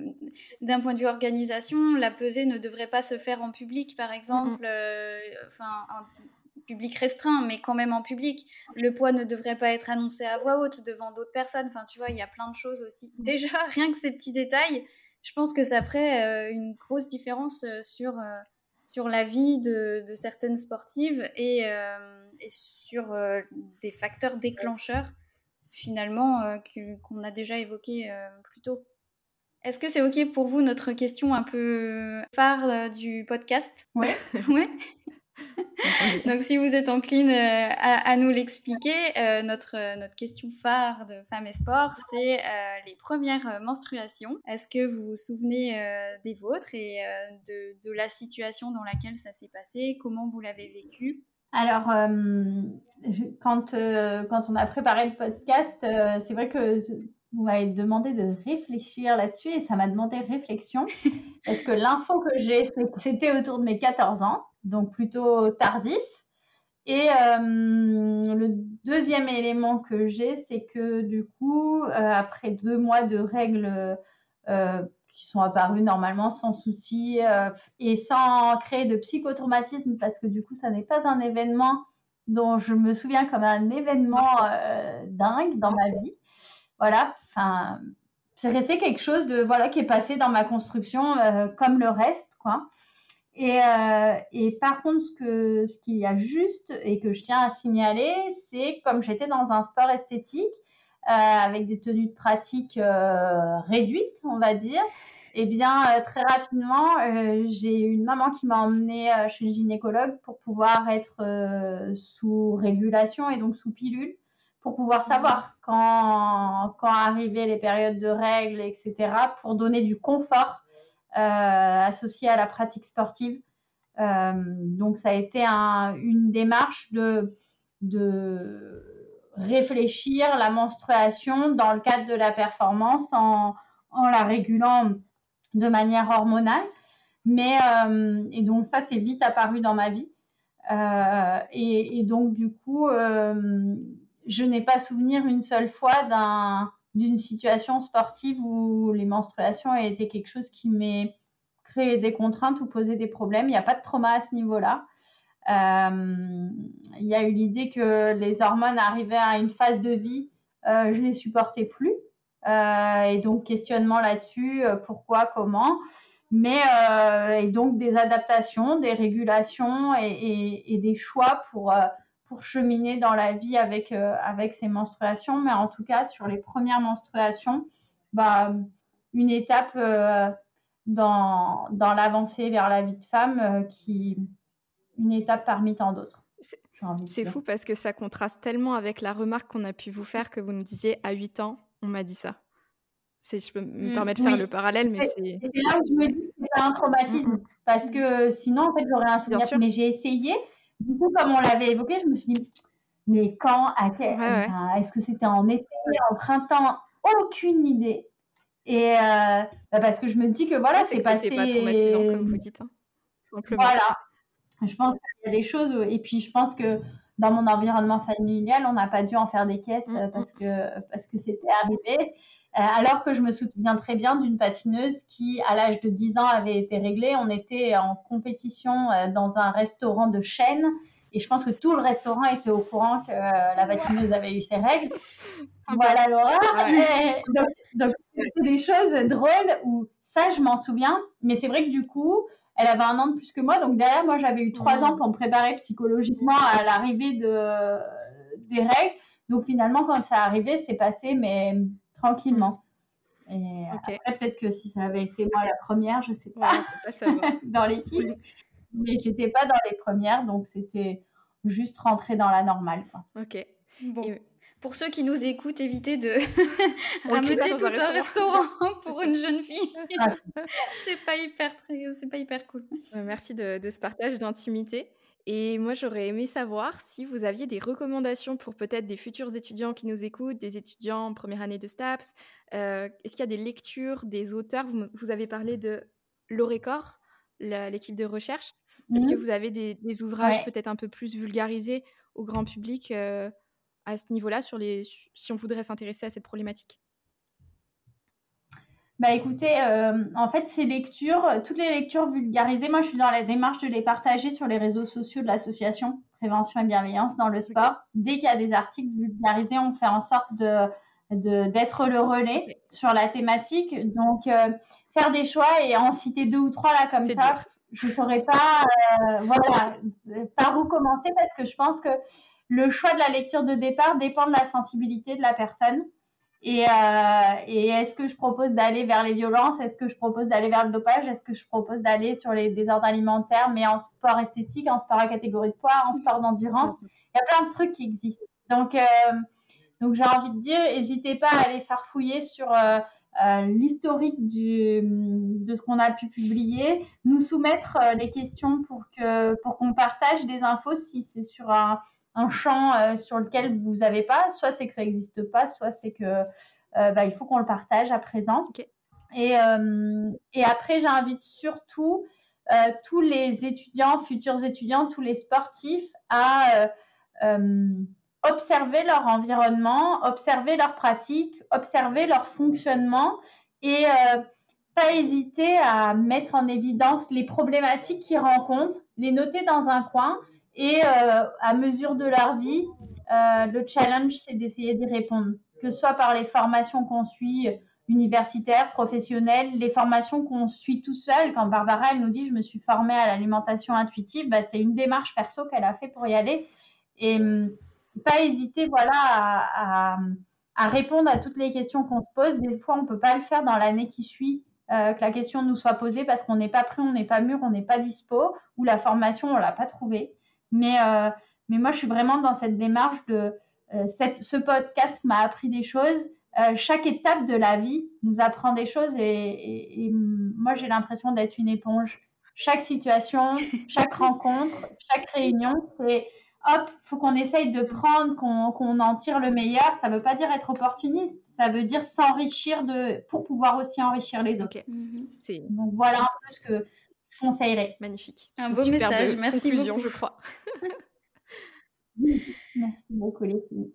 d'un point de vue organisation, la pesée ne devrait pas se faire en public, par exemple, euh, enfin, en public restreint, mais quand même en public. Le poids ne devrait pas être annoncé à voix haute devant d'autres personnes. Enfin, tu vois, il y a plein de choses aussi. Mmh. Déjà, <laughs> rien que ces petits détails, je pense que ça ferait euh, une grosse différence sur, sur la vie de, de certaines sportives et, et sur des facteurs déclencheurs finalement euh, qu'on a déjà évoqué euh, plus tôt. Est-ce que c'est OK pour vous notre question un peu phare euh, du podcast? Oui. ouais. <laughs> <laughs> Donc si vous êtes encline à, nous l'expliquer, notre, notre question phare de Femmes et Sport, c'est les premières menstruations. Est-ce que vous vous souvenez des vôtres et de, de, la situation dans laquelle ça s'est passé? Comment vous l'avez vécu? Alors, euh, quand, euh, quand on a préparé le podcast, euh, c'est vrai que vous m'avez demandé de réfléchir là-dessus et ça m'a demandé réflexion <laughs> parce que l'info que j'ai, c'était autour de mes 14 ans, donc plutôt tardif. Et le deuxième élément que j'ai, c'est que du coup, après deux mois de règles qui sont apparus normalement sans souci euh, et sans créer de psychotraumatisme parce que du coup, ça n'est pas un événement dont je me souviens comme un événement euh, dingue dans ma vie. Voilà, enfin, c'est resté quelque chose de voilà qui est passé dans ma construction euh, comme le reste, quoi. Et, et, par contre, ce que ce qu'il y a juste et que je tiens à signaler, c'est comme j'étais dans un sport esthétique, avec des tenues de pratique euh, réduites, on va dire, eh bien, euh, très rapidement, j'ai une maman qui m'a emmenée chez le gynécologue pour pouvoir être sous régulation et donc sous pilule, pour pouvoir savoir quand, quand arrivaient les périodes de règles, etc., pour donner du confort associé à la pratique sportive. donc ça a été une démarche de, de réfléchir la menstruation dans le cadre de la performance en, la régulant de manière hormonale. Mais, euh, et donc ça, c'est vite apparu dans ma vie. Euh, et, donc, du coup, euh, je n'ai pas souvenir une seule fois d'une situation sportive où les menstruations étaient quelque chose qui m'ait créé des contraintes ou posé des problèmes. Il n'y a pas de trauma à ce niveau-là. Il y a eu l'idée que les hormones arrivaient à une phase de vie, je ne les supportais plus. et donc, questionnement là-dessus, pourquoi, comment mais euh, et donc des adaptations, des régulations et, des choix pour, euh, pour cheminer dans la vie avec, euh, avec ces menstruations. Mais en tout cas, sur les premières menstruations, bah, une étape dans, dans l'avancée vers la vie de femme qui une étape parmi tant d'autres. C'est fou parce que ça contraste tellement avec la remarque qu'on a pu vous faire que vous nous disiez à 8 ans, on m'a dit ça je peux me mmh, permettre de faire le parallèle, mais c'est. C'est là où je me dis que c'est un traumatisme, mmh, mmh. parce que sinon, en fait, j'aurais un souvenir. Mais j'ai essayé. Du coup, comme on l'avait évoqué, je me suis dit, mais quand, à quel, est-ce que c'était en été, en printemps, aucune idée. Et euh, bah, parce que je me dis que voilà, c'est passé. pas traumatisant comme vous dites, hein, simplement. Voilà. Je pense qu'il y a des choses, et puis je pense que dans mon environnement familial, on n'a pas dû en faire des caisses parce que parce que c'était arrivé. Euh, alors que je me souviens très bien d'une patineuse qui, à l'âge de 10 ans, avait été réglée. On était en compétition euh, dans un restaurant de chaîne. Et je pense que tout le restaurant était au courant que euh, la patineuse avait eu ses règles. <laughs> Voilà. <laughs> Donc, c'est des choses drôles où ça, je m'en souviens. Mais c'est vrai que du coup, elle avait un an de plus que moi. Donc derrière, moi, j'avais eu trois ans pour me préparer psychologiquement à l'arrivée de, des règles. Donc finalement, quand ça arrivé, c'est passé, mais tranquillement. Et après, peut-être que si ça avait été moi la première, je sais pas, <laughs> dans l'équipe, mais j'étais pas dans les premières, donc c'était juste rentrer dans la normale. Quoi. Ok. Bon. Pour ceux qui nous écoutent, évitez de <laughs> rameuter tout un restaurant, <laughs> pour une jeune fille. <laughs> c'est pas hyper c'est pas hyper cool. Merci de, de ce partage d'intimité. Et moi, j'aurais aimé savoir si vous aviez des recommandations pour peut-être des futurs étudiants qui nous écoutent, des étudiants en première année de STAPS. Euh, est-ce qu'il y a des lectures, des auteurs? Vous, avez parlé de l'Orécor, l'équipe de recherche. Est-ce que mmh. vous avez des, ouvrages peut-être un peu plus vulgarisés au grand public euh, à ce niveau-là, sur les, si on voudrait s'intéresser à cette problématique? Bah écoutez, euh, en fait, ces lectures, toutes les lectures vulgarisées, moi je suis dans la démarche de les partager sur les réseaux sociaux de l'association Prévention et Bienveillance dans le sport. Dès qu'il y a des articles vulgarisés, on fait en sorte de d'être le relais sur la thématique. Donc, euh, faire des choix et en citer deux ou trois là comme ça, je ne saurais pas, euh, voilà, par où commencer parce que je pense que le choix de la lecture de départ dépend de la sensibilité de la personne. Et, euh, et est-ce que je propose d'aller vers les violences? Est-ce que je propose d'aller vers le dopage? Est-ce que je propose d'aller sur les désordres alimentaires, mais en sport esthétique, en sport à catégorie de poids, en sport d'endurance? Il y a plein de trucs qui existent. Donc, euh, donc j'ai envie de dire, n'hésitez pas à aller farfouiller sur euh, l'historique de ce qu'on a pu publier, nous soumettre les questions pour que pour qu'on partage des infos si c'est sur un un champ euh, sur lequel vous n'avez pas, soit c'est que ça n'existe pas, soit c'est que euh, bah, il faut qu'on le partage à présent. Et, euh, et, après, j'invite surtout tous les étudiants, futurs étudiants, tous les sportifs à observer leur environnement, observer leurs pratiques, observer leur fonctionnement et pas hésiter à mettre en évidence les problématiques qu'ils rencontrent, les noter dans un coin et euh, à mesure de leur vie, euh, le challenge, c'est d'essayer d'y répondre, que ce soit par les formations qu'on suit universitaires, professionnelles, les formations qu'on suit tout seul. Quand Barbara, elle nous dit, je me suis formée à l'alimentation intuitive, bah, c'est une démarche perso qu'elle a fait pour y aller. Et hum, pas hésiter, voilà, à, répondre à toutes les questions qu'on se pose. Des fois, on peut pas le faire dans l'année qui suit. Euh, que la question nous soit posée parce qu'on n'est pas prêt, on n'est pas mûr, on n'est pas dispo, ou la formation, on l'a pas trouvée. Mais, euh, mais moi, je suis vraiment dans cette démarche de euh, ce podcast m'a appris des choses. Euh, chaque étape de la vie nous apprend des choses et, moi, j'ai l'impression d'être une éponge chaque situation, <laughs> chaque rencontre, chaque réunion, c'est hop, faut qu'on essaye de prendre, qu'on en tire le meilleur. Ça ne veut pas dire être opportuniste, ça veut dire s'enrichir de pour pouvoir aussi enrichir les autres. Mhm. Donc voilà un peu ce que je conseillerais. Magnifique. Un beau message, merci beaucoup. je crois. <laughs> merci beaucoup les filles.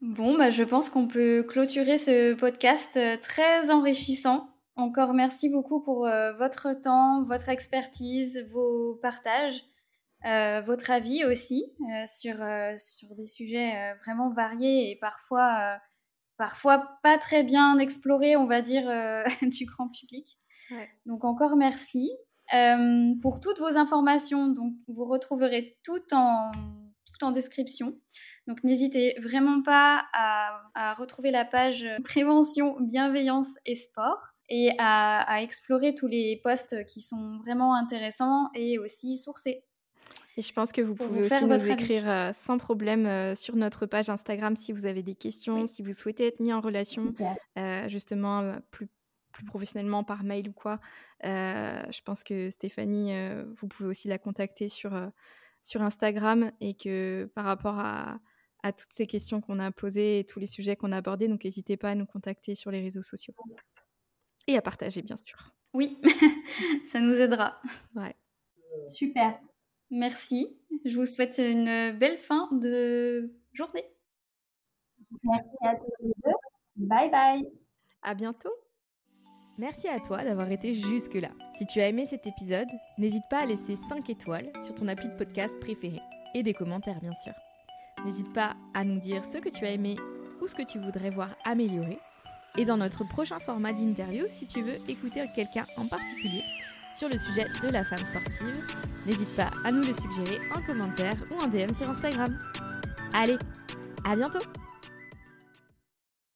Bon, bah, je pense qu'on peut clôturer ce podcast euh, très enrichissant. Encore merci beaucoup pour euh, votre temps, votre expertise, vos partages. Euh, votre avis aussi euh, sur, euh, sur des sujets vraiment variés et parfois, parfois pas très bien explorés, on va dire, <laughs> du grand public. Donc encore merci. pour toutes vos informations, donc, vous retrouverez tout en, tout en description. Donc n'hésitez vraiment pas à, à, retrouver la page <laughs> prévention, bienveillance et sport et à, à explorer tous les posts qui sont vraiment intéressants et aussi sourcés. Et je pense que vous pouvez aussi nous écrire euh, sans problème euh, sur notre page Instagram si vous avez des questions, si vous souhaitez être mis en relation, euh, justement plus, plus professionnellement par mail ou quoi. je pense que Stéphanie, vous pouvez aussi la contacter sur, sur Instagram et que par rapport à, à toutes ces questions qu'on a posées et tous les sujets qu'on a abordés, donc n'hésitez pas à nous contacter sur les réseaux sociaux. Et à partager, bien sûr. Oui, <laughs> ça nous aidera. Ouais. Super. Merci. Je vous souhaite une belle fin de journée. Merci à tous les deux. Bye bye. À bientôt. Merci à toi d'avoir été jusque-là. Si tu as aimé cet épisode, n'hésite pas à laisser 5 étoiles sur ton appli de podcast préféré et des commentaires bien sûr. N'hésite pas à nous dire ce que tu as aimé ou ce que tu voudrais voir améliorer. Et dans notre prochain format d'interview, si tu veux écouter quelqu'un en particulier, sur le sujet de la femme sportive. N'hésite pas à nous le suggérer en commentaire ou en DM sur Instagram. Allez, à bientôt